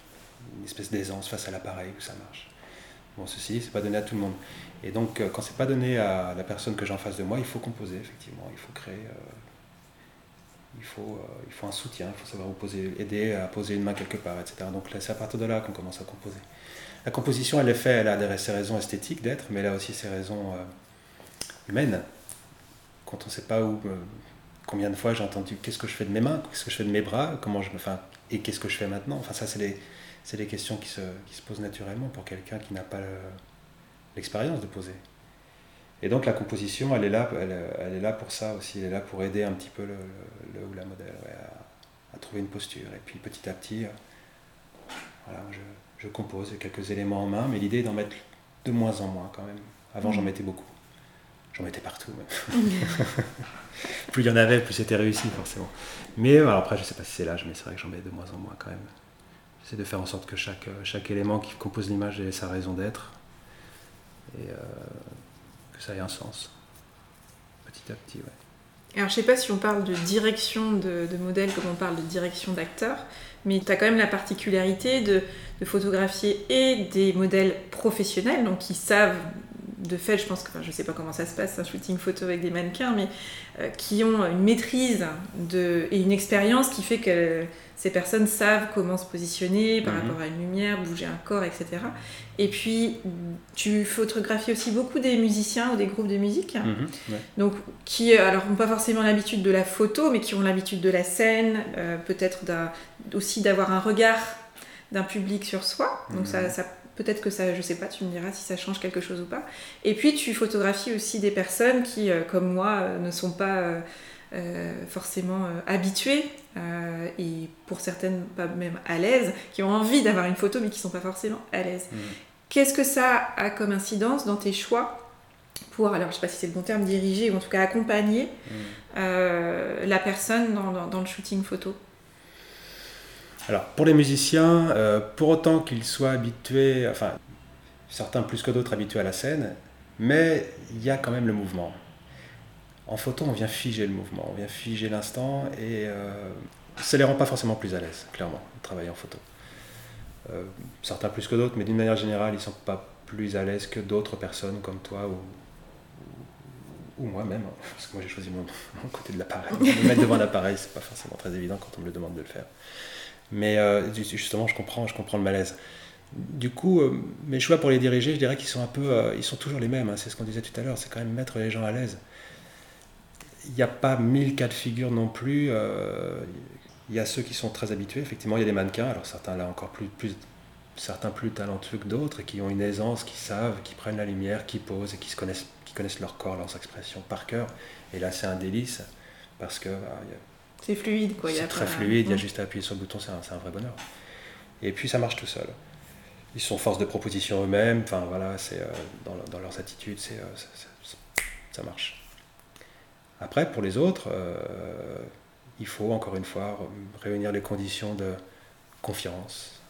une espèce d'aisance face à l'appareil où ça marche. Bon, ceci, c'est pas donné à tout le monde. Et donc, quand c'est pas donné à la personne que j'ai en face de moi, il faut composer, effectivement. Il faut créer il faut, euh, un soutien, il faut savoir aider à poser une main quelque part, etc. Donc c'est à partir de là qu'on commence à composer. La composition, elle est faite, elle a ses raisons esthétiques d'être, mais elle a aussi ses raisons euh, humaines. Quand on ne sait pas où, euh, combien de fois j'ai entendu qu'est-ce que je fais de mes mains, qu'est-ce que je fais de mes bras, comment je me, et qu'est-ce que je fais maintenant? Enfin, ça, c'est les, c'est les questions qui se, qui se posent naturellement pour quelqu'un qui n'a pas l'expérience de poser. Et donc la composition, elle est là, pour ça aussi, elle est là pour aider un petit peu le, ou la modèle à, trouver une posture. Et puis petit à petit, euh, voilà, compose quelques éléments en main, mais l'idée est d'en mettre de moins en moins quand même. Avant j'en mmh. mettais beaucoup. J'en mettais partout. plus il y en avait, plus c'était réussi forcément. Mais après, je sais pas si c'est l'âge, mais c'est vrai que j'en mets de moins en moins quand même. J'essaie de faire en sorte que chaque, chaque élément qui compose l'image ait sa raison d'être. Et euh, ça ait un sens. Petit à petit, ouais. Alors je sais pas si on parle de direction de, modèle comme on parle de direction d'acteur, mais tu as quand même la particularité de, photographier et des modèles professionnels, donc qui savent de fait, je pense que, enfin, je sais pas comment ça se passe, un shooting photo avec des mannequins, mais euh, qui ont une maîtrise et une expérience qui fait que ces personnes savent comment se positionner par mhm. rapport à une lumière, bouger un corps, etc. Et puis, tu photographies aussi beaucoup des musiciens ou des groupes de musique, mhm, donc qui euh, alors n'ont pas forcément l'habitude de la photo, mais qui ont l'habitude de la scène, euh, peut-être aussi d'avoir un regard d'un public sur soi. Donc ça, mhm. ça peut-être que ça, je sais pas, tu me diras si ça change quelque chose ou pas. Et puis tu photographies aussi des personnes qui, euh, comme moi, ne sont pas euh, forcément euh, et pour certaines pas même à l'aise, qui ont envie d'avoir une photo mais qui sont pas forcément à l'aise. Mmh. Qu'est-ce que ça a comme incidence dans tes choix pour, alors je sais pas si c'est le bon terme, diriger ou en tout cas accompagner mmh. euh, la personne dans, le shooting photo? Alors pour les musiciens, euh, pour autant qu'ils soient habitués, enfin certains plus que d'autres habitués à la scène, mais il y a quand même le mouvement. En photo, on vient figer le mouvement, on vient figer l'instant et euh, ça les rend pas forcément plus à l'aise, clairement, de travailler en photo. Euh, certains plus que d'autres, mais d'une manière générale, ils sont pas plus à l'aise que d'autres personnes comme toi ou, ou moi-même, hein, parce que moi j'ai choisi mon, côté de l'appareil. Me mettre devant l'appareil, c'est pas forcément très évident quand on me le demande de le faire. Mais euh, justement, je comprends, je comprends le malaise. Du coup, euh, mes choix pour les diriger, je dirais qu'ils sont un peu, ils sont toujours les mêmes. Hein, c'est ce qu'on disait tout à l'heure, c'est quand même mettre les gens à l'aise. Il n'y a pas mille cas de figure non plus. Il y a ceux qui sont très habitués. Effectivement, il y a des mannequins. Alors certains là encore plus, plus certains plus talentueux que d'autres et qui ont une aisance, qui savent, qui prennent la lumière, qui posent et qui se connaissent connaissent leur corps, leurs expressions par cœur. Et là, c'est un délice parce que. Bah, c'est fluide, quoi. C'est très fluide, il y a juste à appuyer sur le bouton, c'est un, un, vrai bonheur. Et puis, ça marche tout seul. Ils sont force de proposition eux-mêmes, enfin voilà, c'est euh, dans, dans, leurs attitudes, c'est, euh, ça marche. Après, pour les autres, euh, il faut encore une fois réunir les conditions de confiance,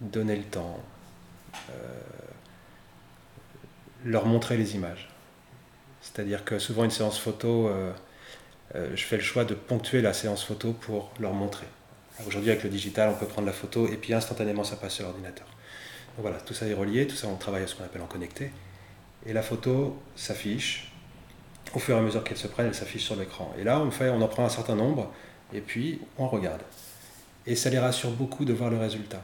donner le temps, leur montrer les images. C'est-à-dire que souvent une séance photo, euh, euh, je fais le choix de ponctuer la séance photo pour leur montrer. Aujourd'hui avec le digital, on peut prendre la photo et puis instantanément ça passe sur l'ordinateur. Donc voilà, tout ça est relié, tout ça on travaille à ce qu'on appelle en connecté. Et la photo s'affiche. Au fur et à mesure qu'elle se prenne, elle s'affiche sur l'écran. Et là, on, fait, on en prend un certain nombre et puis on regarde. Et ça les rassure beaucoup de voir le résultat.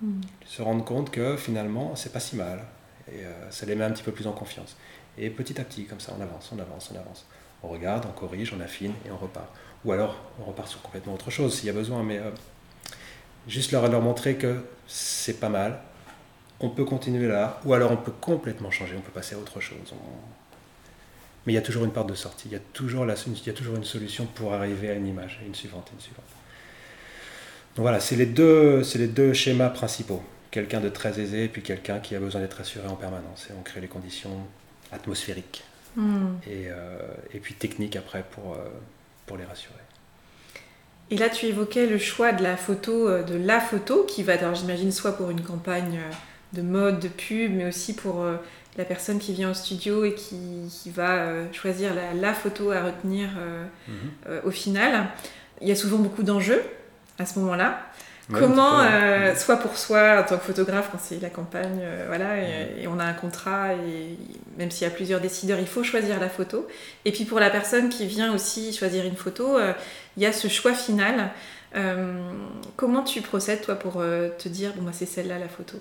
Hmm. Se rendre compte que finalement, c'est pas si mal. Et euh, ça les met un petit peu plus en confiance. Et petit à petit, comme ça, on avance, on avance, on avance. On regarde, on corrige, on affine et on repart. Ou alors, on repart sur complètement autre chose s'il y a besoin, mais euh, juste leur, leur montrer que c'est pas mal, on peut continuer là, ou alors on peut complètement changer, on peut passer à autre chose. Mais il y a toujours une part de sortie, il y, a toujours la, il y a toujours une solution pour arriver à une image, une suivante, une suivante. Donc voilà, c'est les, deux, les deux schémas principaux. Quelqu'un de très aisé puis quelqu'un qui a besoin d'être assuré en permanence. Et on crée les conditions atmosphérique hmm. et, euh, et, puis technique après pour, euh, pour les rassurer. Et là, tu évoquais le choix de la photo, euh, de la photo, qui va, j'imagine, soit pour une campagne de mode, de pub, mais aussi pour la personne qui vient au studio et qui, qui va choisir la, la, photo à retenir mhm. au final. Il y a souvent beaucoup d'enjeux à ce moment-là. Comment, euh, soit pour soi en tant que photographe, quand c'est la campagne, euh, voilà, et, on a un contrat, et même s'il y a plusieurs décideurs, il faut choisir la photo. Et puis pour la personne qui vient aussi choisir une photo, euh, il y a ce choix final. comment tu procèdes, toi, pour te dire, bon, bah, c'est celle-là la photo?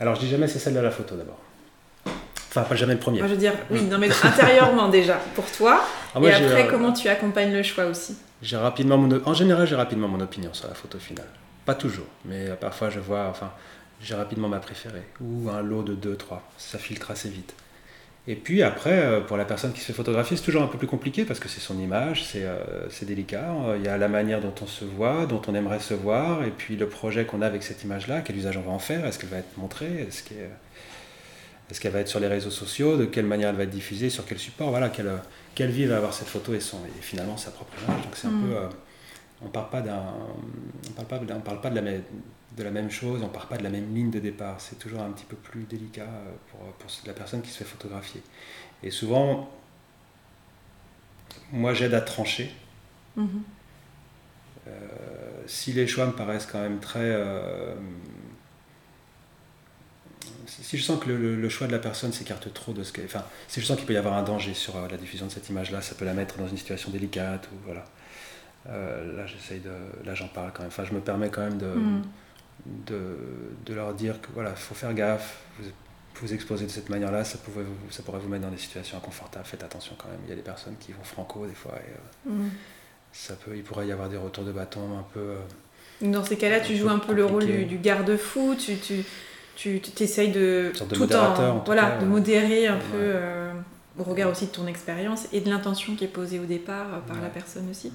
Alors, je dis jamais c'est celle-là la photo d'abord. Enfin, pas jamais le premier. Moi, je veux dire, oui, non, mais intérieurement déjà, pour toi. Ah, et après, comment tu accompagnes le choix aussi j'ai rapidement mon, en général, j'ai rapidement mon opinion sur la photo finale. Pas toujours, mais euh, parfois je vois, enfin, j'ai rapidement ma préférée, ou un lot de 2, 3. Ça filtre assez vite. Et puis après, euh, pour la personne qui se fait photographier, c'est toujours un peu plus compliqué parce que c'est son image, c'est euh, délicat. Il y a la manière dont on se voit, dont on aimerait se voir, et puis le projet qu'on a avec cette image-là, quel usage on va en faire, est-ce qu'elle va être montrée, est-ce qu'elle va être sur les réseaux sociaux, de quelle manière elle va être diffusée, sur quel support, voilà, quelle, quelle vie va avoir cette photo et, son, et finalement sa propre image. Donc c'est un mm. peu. Euh, on parle pas d'un, on parle pas, on parle pas de la, même, de la même chose, on parle pas de la même ligne de départ. C'est toujours un petit peu plus délicat euh, pour, pour la personne qui se fait photographier. Et souvent, moi j'aide à trancher. Mm-hmm. Euh, si les choix me paraissent quand même très si je sens que le, choix de la personne s'écarte trop de ce qu'elle. Enfin, si je sens qu'il peut y avoir un danger sur euh, la diffusion de cette image-là, ça peut la mettre dans une situation délicate ou voilà. Euh, là, j'essaye de. Là, j'en parle quand même. Enfin, je me permets quand même de, mm. de, de, leur dire que voilà, faut faire gaffe. Vous, vous exposer de cette manière-là, ça, pourrait vous, ça pourrait vous mettre dans des situations inconfortables. Faites attention quand même. Il y a des personnes qui vont franco des fois. Et, euh, mm. ça peut, il pourrait y avoir des retours de bâton un peu. dans ces cas-là, tu joues un peu le rôle du, du garde-fou. Tu, tu tu t'essayes de, tout en, voilà, de modérer un peu euh, au regard aussi de ton expérience et de l'intention qui est posée au départ euh, par la personne aussi.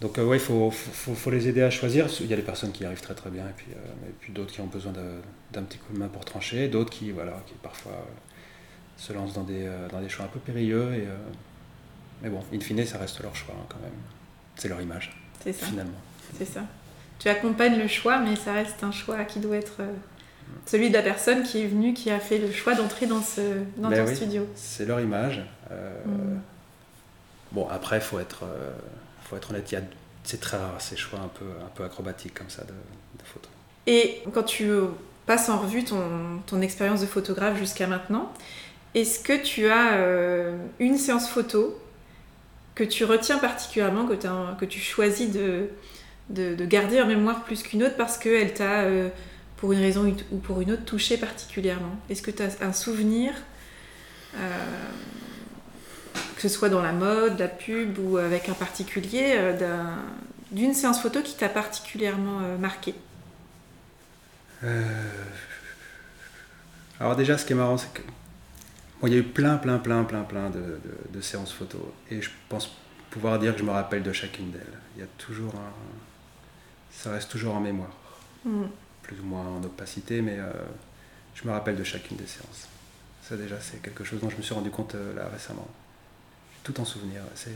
Donc ouais, il faut, faut, les aider à choisir. Il y a des personnes qui y arrivent très très bien et puis, et puis d'autres qui ont besoin d'un petit coup de main pour trancher, d'autres qui, voilà, qui parfois se lancent dans des, dans des choix un peu périlleux. Et, mais bon, in fine, ça reste leur choix hein, quand même. C'est leur image. Ça. Finalement. C'est ça. Tu accompagnes le choix, mais ça reste un choix qui doit être euh, celui de la personne qui est venue, qui a fait le choix d'entrer dans, ce, dans ben ton studio. C'est leur image. Euh, mm. Bon, après, il faut être, euh, faut être honnête, c'est très rare ces choix un peu, un peu acrobatiques comme ça de, de photos. Et quand tu passes en revue ton, ton expérience de photographe jusqu'à maintenant, est-ce que tu as une séance photo que tu retiens particulièrement, que, que tu choisis de, de, garder en mémoire plus qu'une autre parce qu'elle t'a, euh, pour une raison ou pour une autre, touché particulièrement Est-ce que tu as un souvenir, euh, que ce soit dans la mode, la pub ou avec un particulier, euh, d'une séance photo qui t'a particulièrement marqué Alors déjà, ce qui est marrant, c'est que il y a eu plein, plein, plein, plein, plein de, de, séances photos. Et je pense pouvoir dire que je me rappelle de chacune d'elles. Il y a toujours un, ça reste toujours en mémoire. Mm. Plus ou moins en opacité, mais euh, je me rappelle de chacune des séances. Ça déjà, c'est quelque chose dont je me suis rendu compte euh, là récemment. Tout en souvenir. C'est,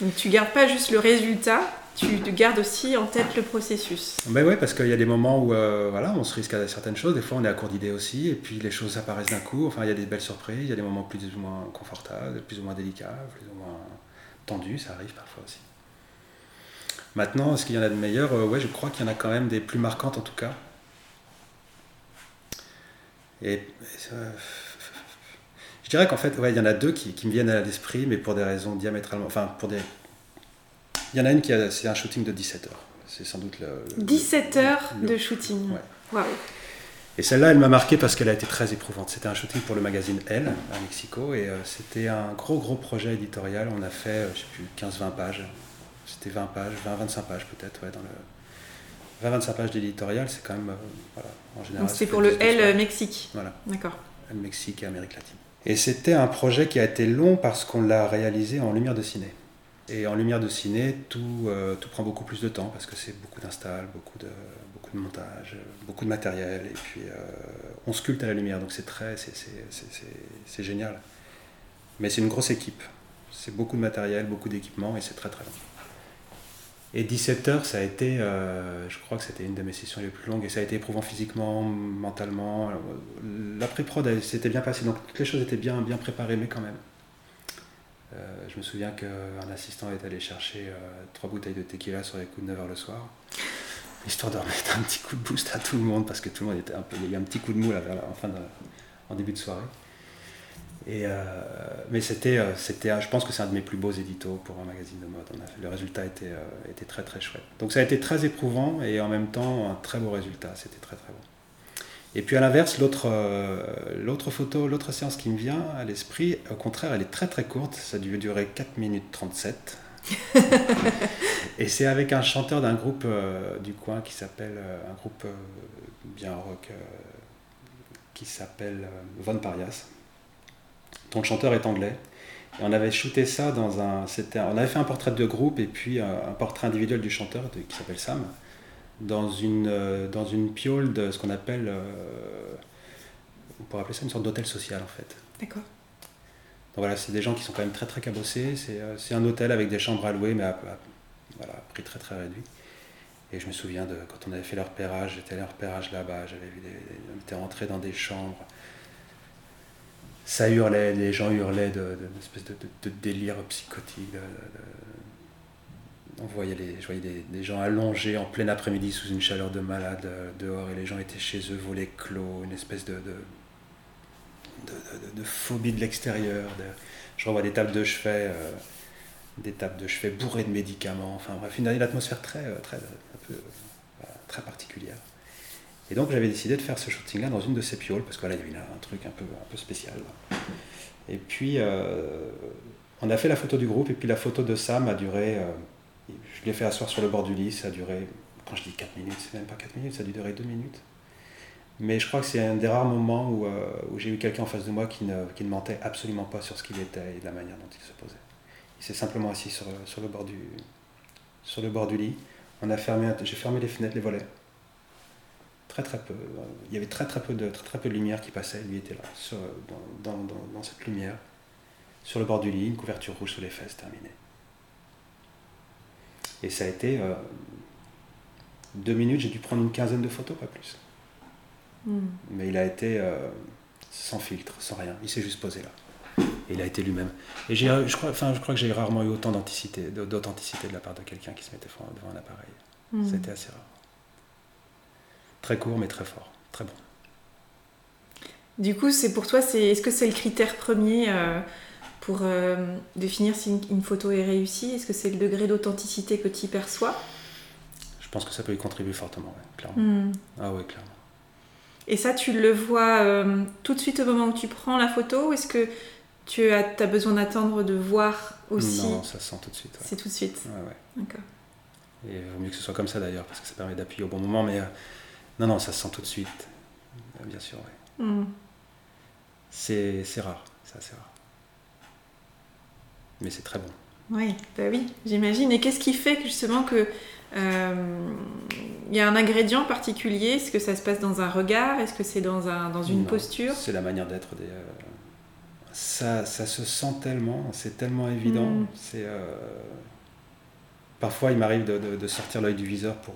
Donc tu gardes pas juste le résultat, tu gardes aussi en tête le processus. Ben ouais, parce qu'il y a des moments où euh, voilà, on se risque à certaines choses, des fois on est à court d'idées aussi, et puis les choses apparaissent d'un coup, enfin il y a des belles surprises, il y a des moments plus ou moins confortables, plus ou moins délicats, plus ou moins tendus, ça arrive parfois aussi. Maintenant, est-ce qu'il y en a de meilleurs? Euh, Ouais, je crois qu'il y en a quand même des plus marquantes en tout cas. Et, je dirais qu'en fait, ouais, il y en a deux qui, me viennent à l'esprit, mais pour des raisons diamétralement. Enfin, pour des. Il y en a une qui a, c'est un shooting de 17 heures. C'est sans doute le. 17 heures de shooting. Ouais. Et celle-là, elle m'a marqué parce qu'elle a été très éprouvante. C'était un shooting pour le magazine Elle à Mexico et euh, c'était un gros gros projet éditorial. On a fait, euh, je sais plus, 15-20 pages c'était 20 pages, 20-25 pages peut-être, ouais, dans le... 20-25 pages d'éditorial, c'est quand même, euh, voilà, en général. Donc c'était pour le L Mexique Voilà. D'accord. L Mexique et Amérique latine. Et c'était un projet qui a été long parce qu'on l'a réalisé en lumière de ciné. Et en lumière de ciné, tout, euh, tout prend beaucoup plus de temps parce que c'est beaucoup d'installs, beaucoup de, beaucoup de montage, beaucoup de matériel. Et puis euh, on sculpte à la lumière, donc c'est très, c'est génial. Mais c'est une grosse équipe. C'est beaucoup de matériel, beaucoup d'équipement et c'est très très long. Et 17 heures, ça a été, euh, je crois que c'était une de mes sessions les plus longues et ça a été éprouvant physiquement, mentalement. L'après-prod s'était bien passé, donc toutes les choses étaient bien, bien préparées, mais quand même. Euh, je me souviens qu'un assistant est allé chercher euh, trois bouteilles de tequila sur les coups de 9 h le soir, histoire de remettre un petit coup de boost à tout le monde, parce que tout le monde était un peu. Il y a eu un petit coup de mou là, fin en début de soirée. Et, euh, mais c'était, euh, c'était, je pense que c'est un de mes plus beaux éditos pour un magazine de mode. le résultat était, euh, était très très chouette. Donc ça a été très éprouvant et en même temps un très beau résultat. C'était très très bon. Et puis à l'inverse, l'autre, l'autre photo, l'autre séance qui me vient à l'esprit, au contraire, elle est très très courte. Ça dû durer 4 minutes 37. et c'est avec un chanteur d'un groupe du coin qui s'appelle, un groupe bien rock, qui s'appelle Von Parias dont le chanteur est anglais. Et on avait shooté ça dans un. On avait fait un portrait de groupe et puis un, portrait individuel du chanteur qui s'appelle Sam, dans une, euh, dans une piole de ce qu'on appelle. Euh, on pourrait appeler ça une sorte d'hôtel social en fait. D'accord. Donc voilà, c'est des gens qui sont quand même très très cabossés. C'est euh, un hôtel avec des chambres à louer, mais à, voilà, prix très très réduit. Et je me souviin de quand on avait fait leur repérage, j'étais allé repérage là-bas, j'avais vu des, on était rentré dans des chambres ça hurlait, les gens hurlaient d'une espèce de, délire psychotique. on voyait je voyais des, gens allongés en plein après-midi sous une chaleur de malade euh, dehors et les gens étaient chez eux, volets clos, une espèce de, de, phobie de l'extérieur. Je revois des tables de chevet, euh, des tables de chevet bourrées de médicaments. Enfin bref, une, atmosphère très, euh, très, très particulière. Et donc j'avais décidé de faire ce shooting-là dans une de ces pioles, parce que là, il y avait un truc un peu, un peu spécial. Et puis, euh, on a fait la photo du groupe, et puis la photo de Sam a duré, euh, je l'ai fait asseoir sur le bord du lit, ça a duré, quand je dis 4 minutes, c'est même pas 4 minutes, ça a durer 2 minutes. Mais je crois que c'est un des rares moments où, euh, où j'ai eu quelqu'un en face de moi qui ne, qui ne, mentait absolument pas sur ce qu'il était et de la manière dont il se posait. Il s'est simplement assis sur, sur le bord du, sur le bord du lit. On a fermé, j'ai fermé les fenêtres, les volets. Très très peu. Il y avait très très peu de, très, très peu de lumière qui passait. Lui était là, dans, dans, cette lumière. Sur le bord du lit, une couverture rouge sur les fesses, terminée. Et ça a été euh, deux minutes, j'ai dû prendre une quinzaine de photos, pas plus. Hmm. Mais il a été euh, sans filtre, sans rien. Il s'est juste posé là. Et il a été lui-même. Et je crois, enfin, je crois que j'ai rarement eu autant d'authenticité, d'authenticité de la part de quelqu'un qui se mettait devant un appareil. Hmm. C'était assez rare. Très court, mais très fort. Très bon. Du coup, c'est pour toi, c'est, est-ce que c'est le critère premier euh, pour euh, définir si une, photo est réussie? Est-ce que c'est le degré d'authenticité que tu perçois? Je pense que ça peut y contribuer fortement, clairement. Hmm. Ah oui, clairement. Et ça, tu le vois euh, tout de suite au moment où tu prends la photo? Ou est-ce que tu as, as besoin d'attendre de voir aussi? Non, ça se sent tout de suite. C'est tout de suite. Ouais, ouais. D'accord. Et il vaut mieux que ce soit comme ça d'ailleurs, parce que ça permet d'appuyer au bon moment, mais non, non, ça se sent tout de suite. Euh, bien sûr, oui. Hmm. C'est rare, c'est assez rare. Mais c'est très bon. Oui, bah oui, j'imagine. Et qu'est-ce qui fait justement que euh, il y a un ingrédient particulier? Est-ce que ça se passe dans un regard? Est-ce que c'est dans, un, dans une posture? C'est la manière d'être des. Euh, ça, ça, se sent tellement, c'est tellement évident. Mm. C'est euh, parfois il m'arrive de, de, sortir l'œil du viseur pour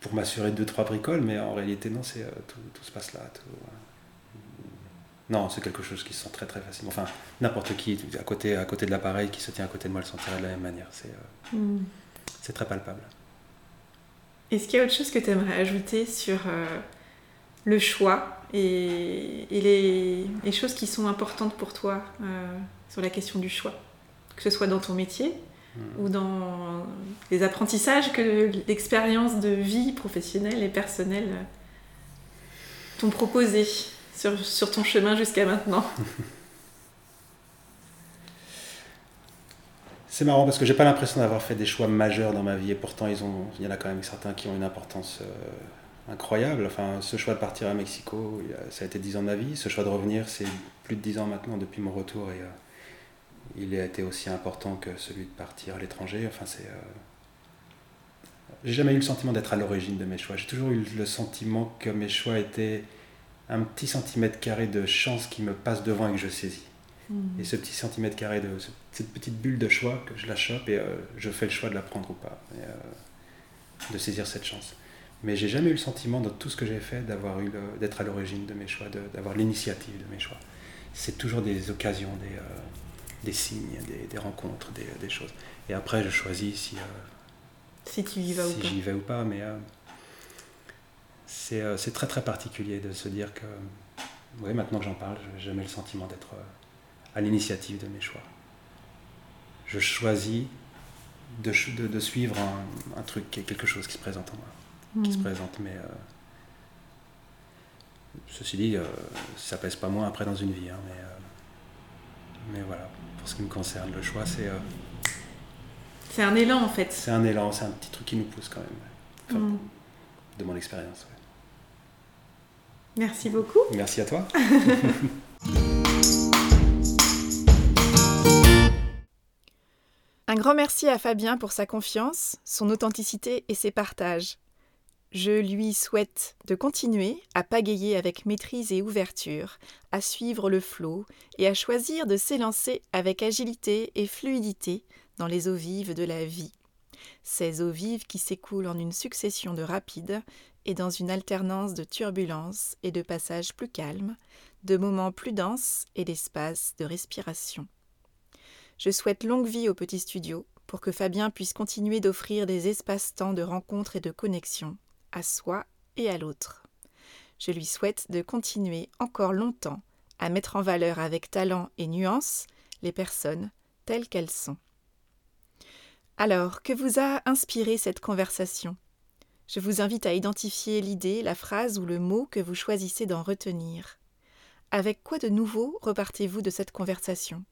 pour m'assurer de deux trois bricoles, mais en réalité non, c'est tout, tout, se passe là. Tout, non, c'est quelque chose qui se sent très très facilement. Enfin, n'importe qui à côté, à côté de l'appareil qui se tient à côté de moi le sentirait de la même manière. C'est mm. c'est très palpable. Est-ce qu'il y a autre chose que tu aimerais ajouter sur euh, le choix et, les, choses qui sont importantes pour toi euh, sur la question du choix? Que ce soit dans ton métier hmm. Ou dans les apprentissages que l'expérience de vie professionnelle et personnelle euh, t'ont proposé sur, sur ton chemin jusqu'à maintenant C'est marrant parce que j'ai pas l'impression d'avoir fait des choix majeurs dans ma vie et pourtant ils ont, il y en a quand même certains qui ont une importance euh, incroyable. Enfin, ce choix de partir à Mexico, ça a été 10 ans de ma vie. Ce choix de revenir, c'est plus de 10 ans maintenant depuis mon retour et euh, il a été aussi important que celui de partir à l'étranger. Enfin, c'est. Euh, j'ai jamais eu le sentiment d'être à l'origine de mes choix. J'ai toujours eu le sentiment que mes choix étaient un petit centimètre carré de chance qui me passe devant et que je saisis. Et ce petit centimètre carré, de, cette petite bulle de choix, que je la chope et euh, je fais le choix de la prendre ou pas, euh, de saisir cette chance. Mais j'ai jamais eu le sentiment dans tout ce que j'ai fait d'avoir eu d'être à l'origine de mes choix, d'avoir l'initiative de mes choix. C'est toujours des occasions, des, euh, des signes, des, des rencontres, des, des, choses. Et après, je choisis si, si tu y vas si j'y vais ou pas. Mais c'est très très particulier de se dire que, oui, maintenant que j'en parle, j'ai jamais le sentiment d'être à l'initiative de mes choix. Je choisis de, de, suivre un, truc, quelque chose qui se présente en moi, qui se hmm. présente, mais euh, ceci dit, euh, ça pèse pas moins après dans une vie, hein, mais, euh, mais voilà, pour ce qui me concerne, le choix c'est... c'est un élan en fait. C'est un élan, c'est un petit truc qui nous pousse quand même, hmm. de mon expérience. Merci beaucoup. Merci à toi. Un grand merci à Fabien pour sa confiance, son authenticité et ses partages. Je lui souhaite de continuer à pagayer avec maîtrise et ouverture, à suivre le flot et à choisir de s'élancer avec agilité et fluidité dans les eaux vives de la vie. Ces eaux vives qui s'écoulent en une succession de rapides et dans une alternance de turbulences et de passages plus calmes, de moments plus denses et d'espaces de respiration. Je souhaite longue vie au petit studio pour que Fabien puisse continuer d'offrir des espaces-temps de rencontres et de connexion à soi et à l'autre. Je lui souhaite de continuer encore longtemps à mettre en valeur avec talent et nuance les personnes telles qu'elles sont. Alors, que vous a inspiré cette conversation? Je vous invite à identifier l'idée, la phrase ou le mot que vous choisissez d'en retenir. Avec quoi de nouveau repartez-vous de cette conversation?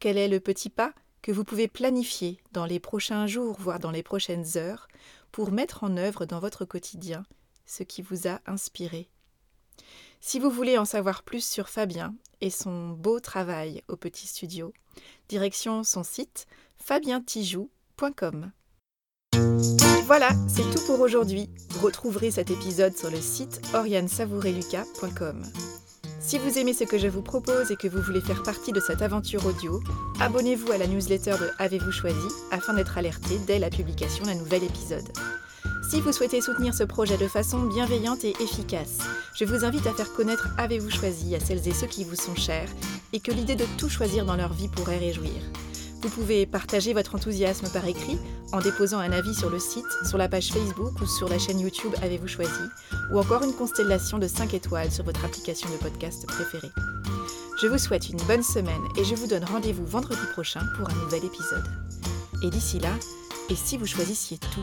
Quel est le petit pas que vous pouvez planifier dans les prochains jours, voire dans les prochaines heures, pour mettre en œuvre dans votre quotidien ce qui vous a inspiré Si vous voulez en savoir plus sur Fabien et son beau travail au petit studio, direction son site fabientijou.com. Voilà, c'est tout pour aujourd'hui. Vous retrouverez cet épisode sur le site oriansavoureluca.com. Si vous aimez ce que je vous propose et que vous voulez faire partie de cette aventure audio, abonnez-vous à la newsletter de Avez-vous choisi afin d'être alerté dès la publication d'un nouvel épisode. Si vous souhaitez soutenir ce projet de façon bienveillante et efficace, je vous invite à faire connaître Avez-vous choisi à celles et ceux qui vous sont chers et que l'idée de tout choisir dans leur vie pourrait réjouir. Vous pouvez partager votre enthousiasme par écrit en déposant un avis sur le site, sur la page Facebook ou sur la chaîne YouTube Avez-vous choisi, ou encore une constellation de 5 étoiles sur votre application de podcast préférée. Je vous souhaite une bonne semaine et je vous donne rendez-vous vendredi prochain pour un nouvel épisode. Et d'ici là, et si vous choisissiez tout?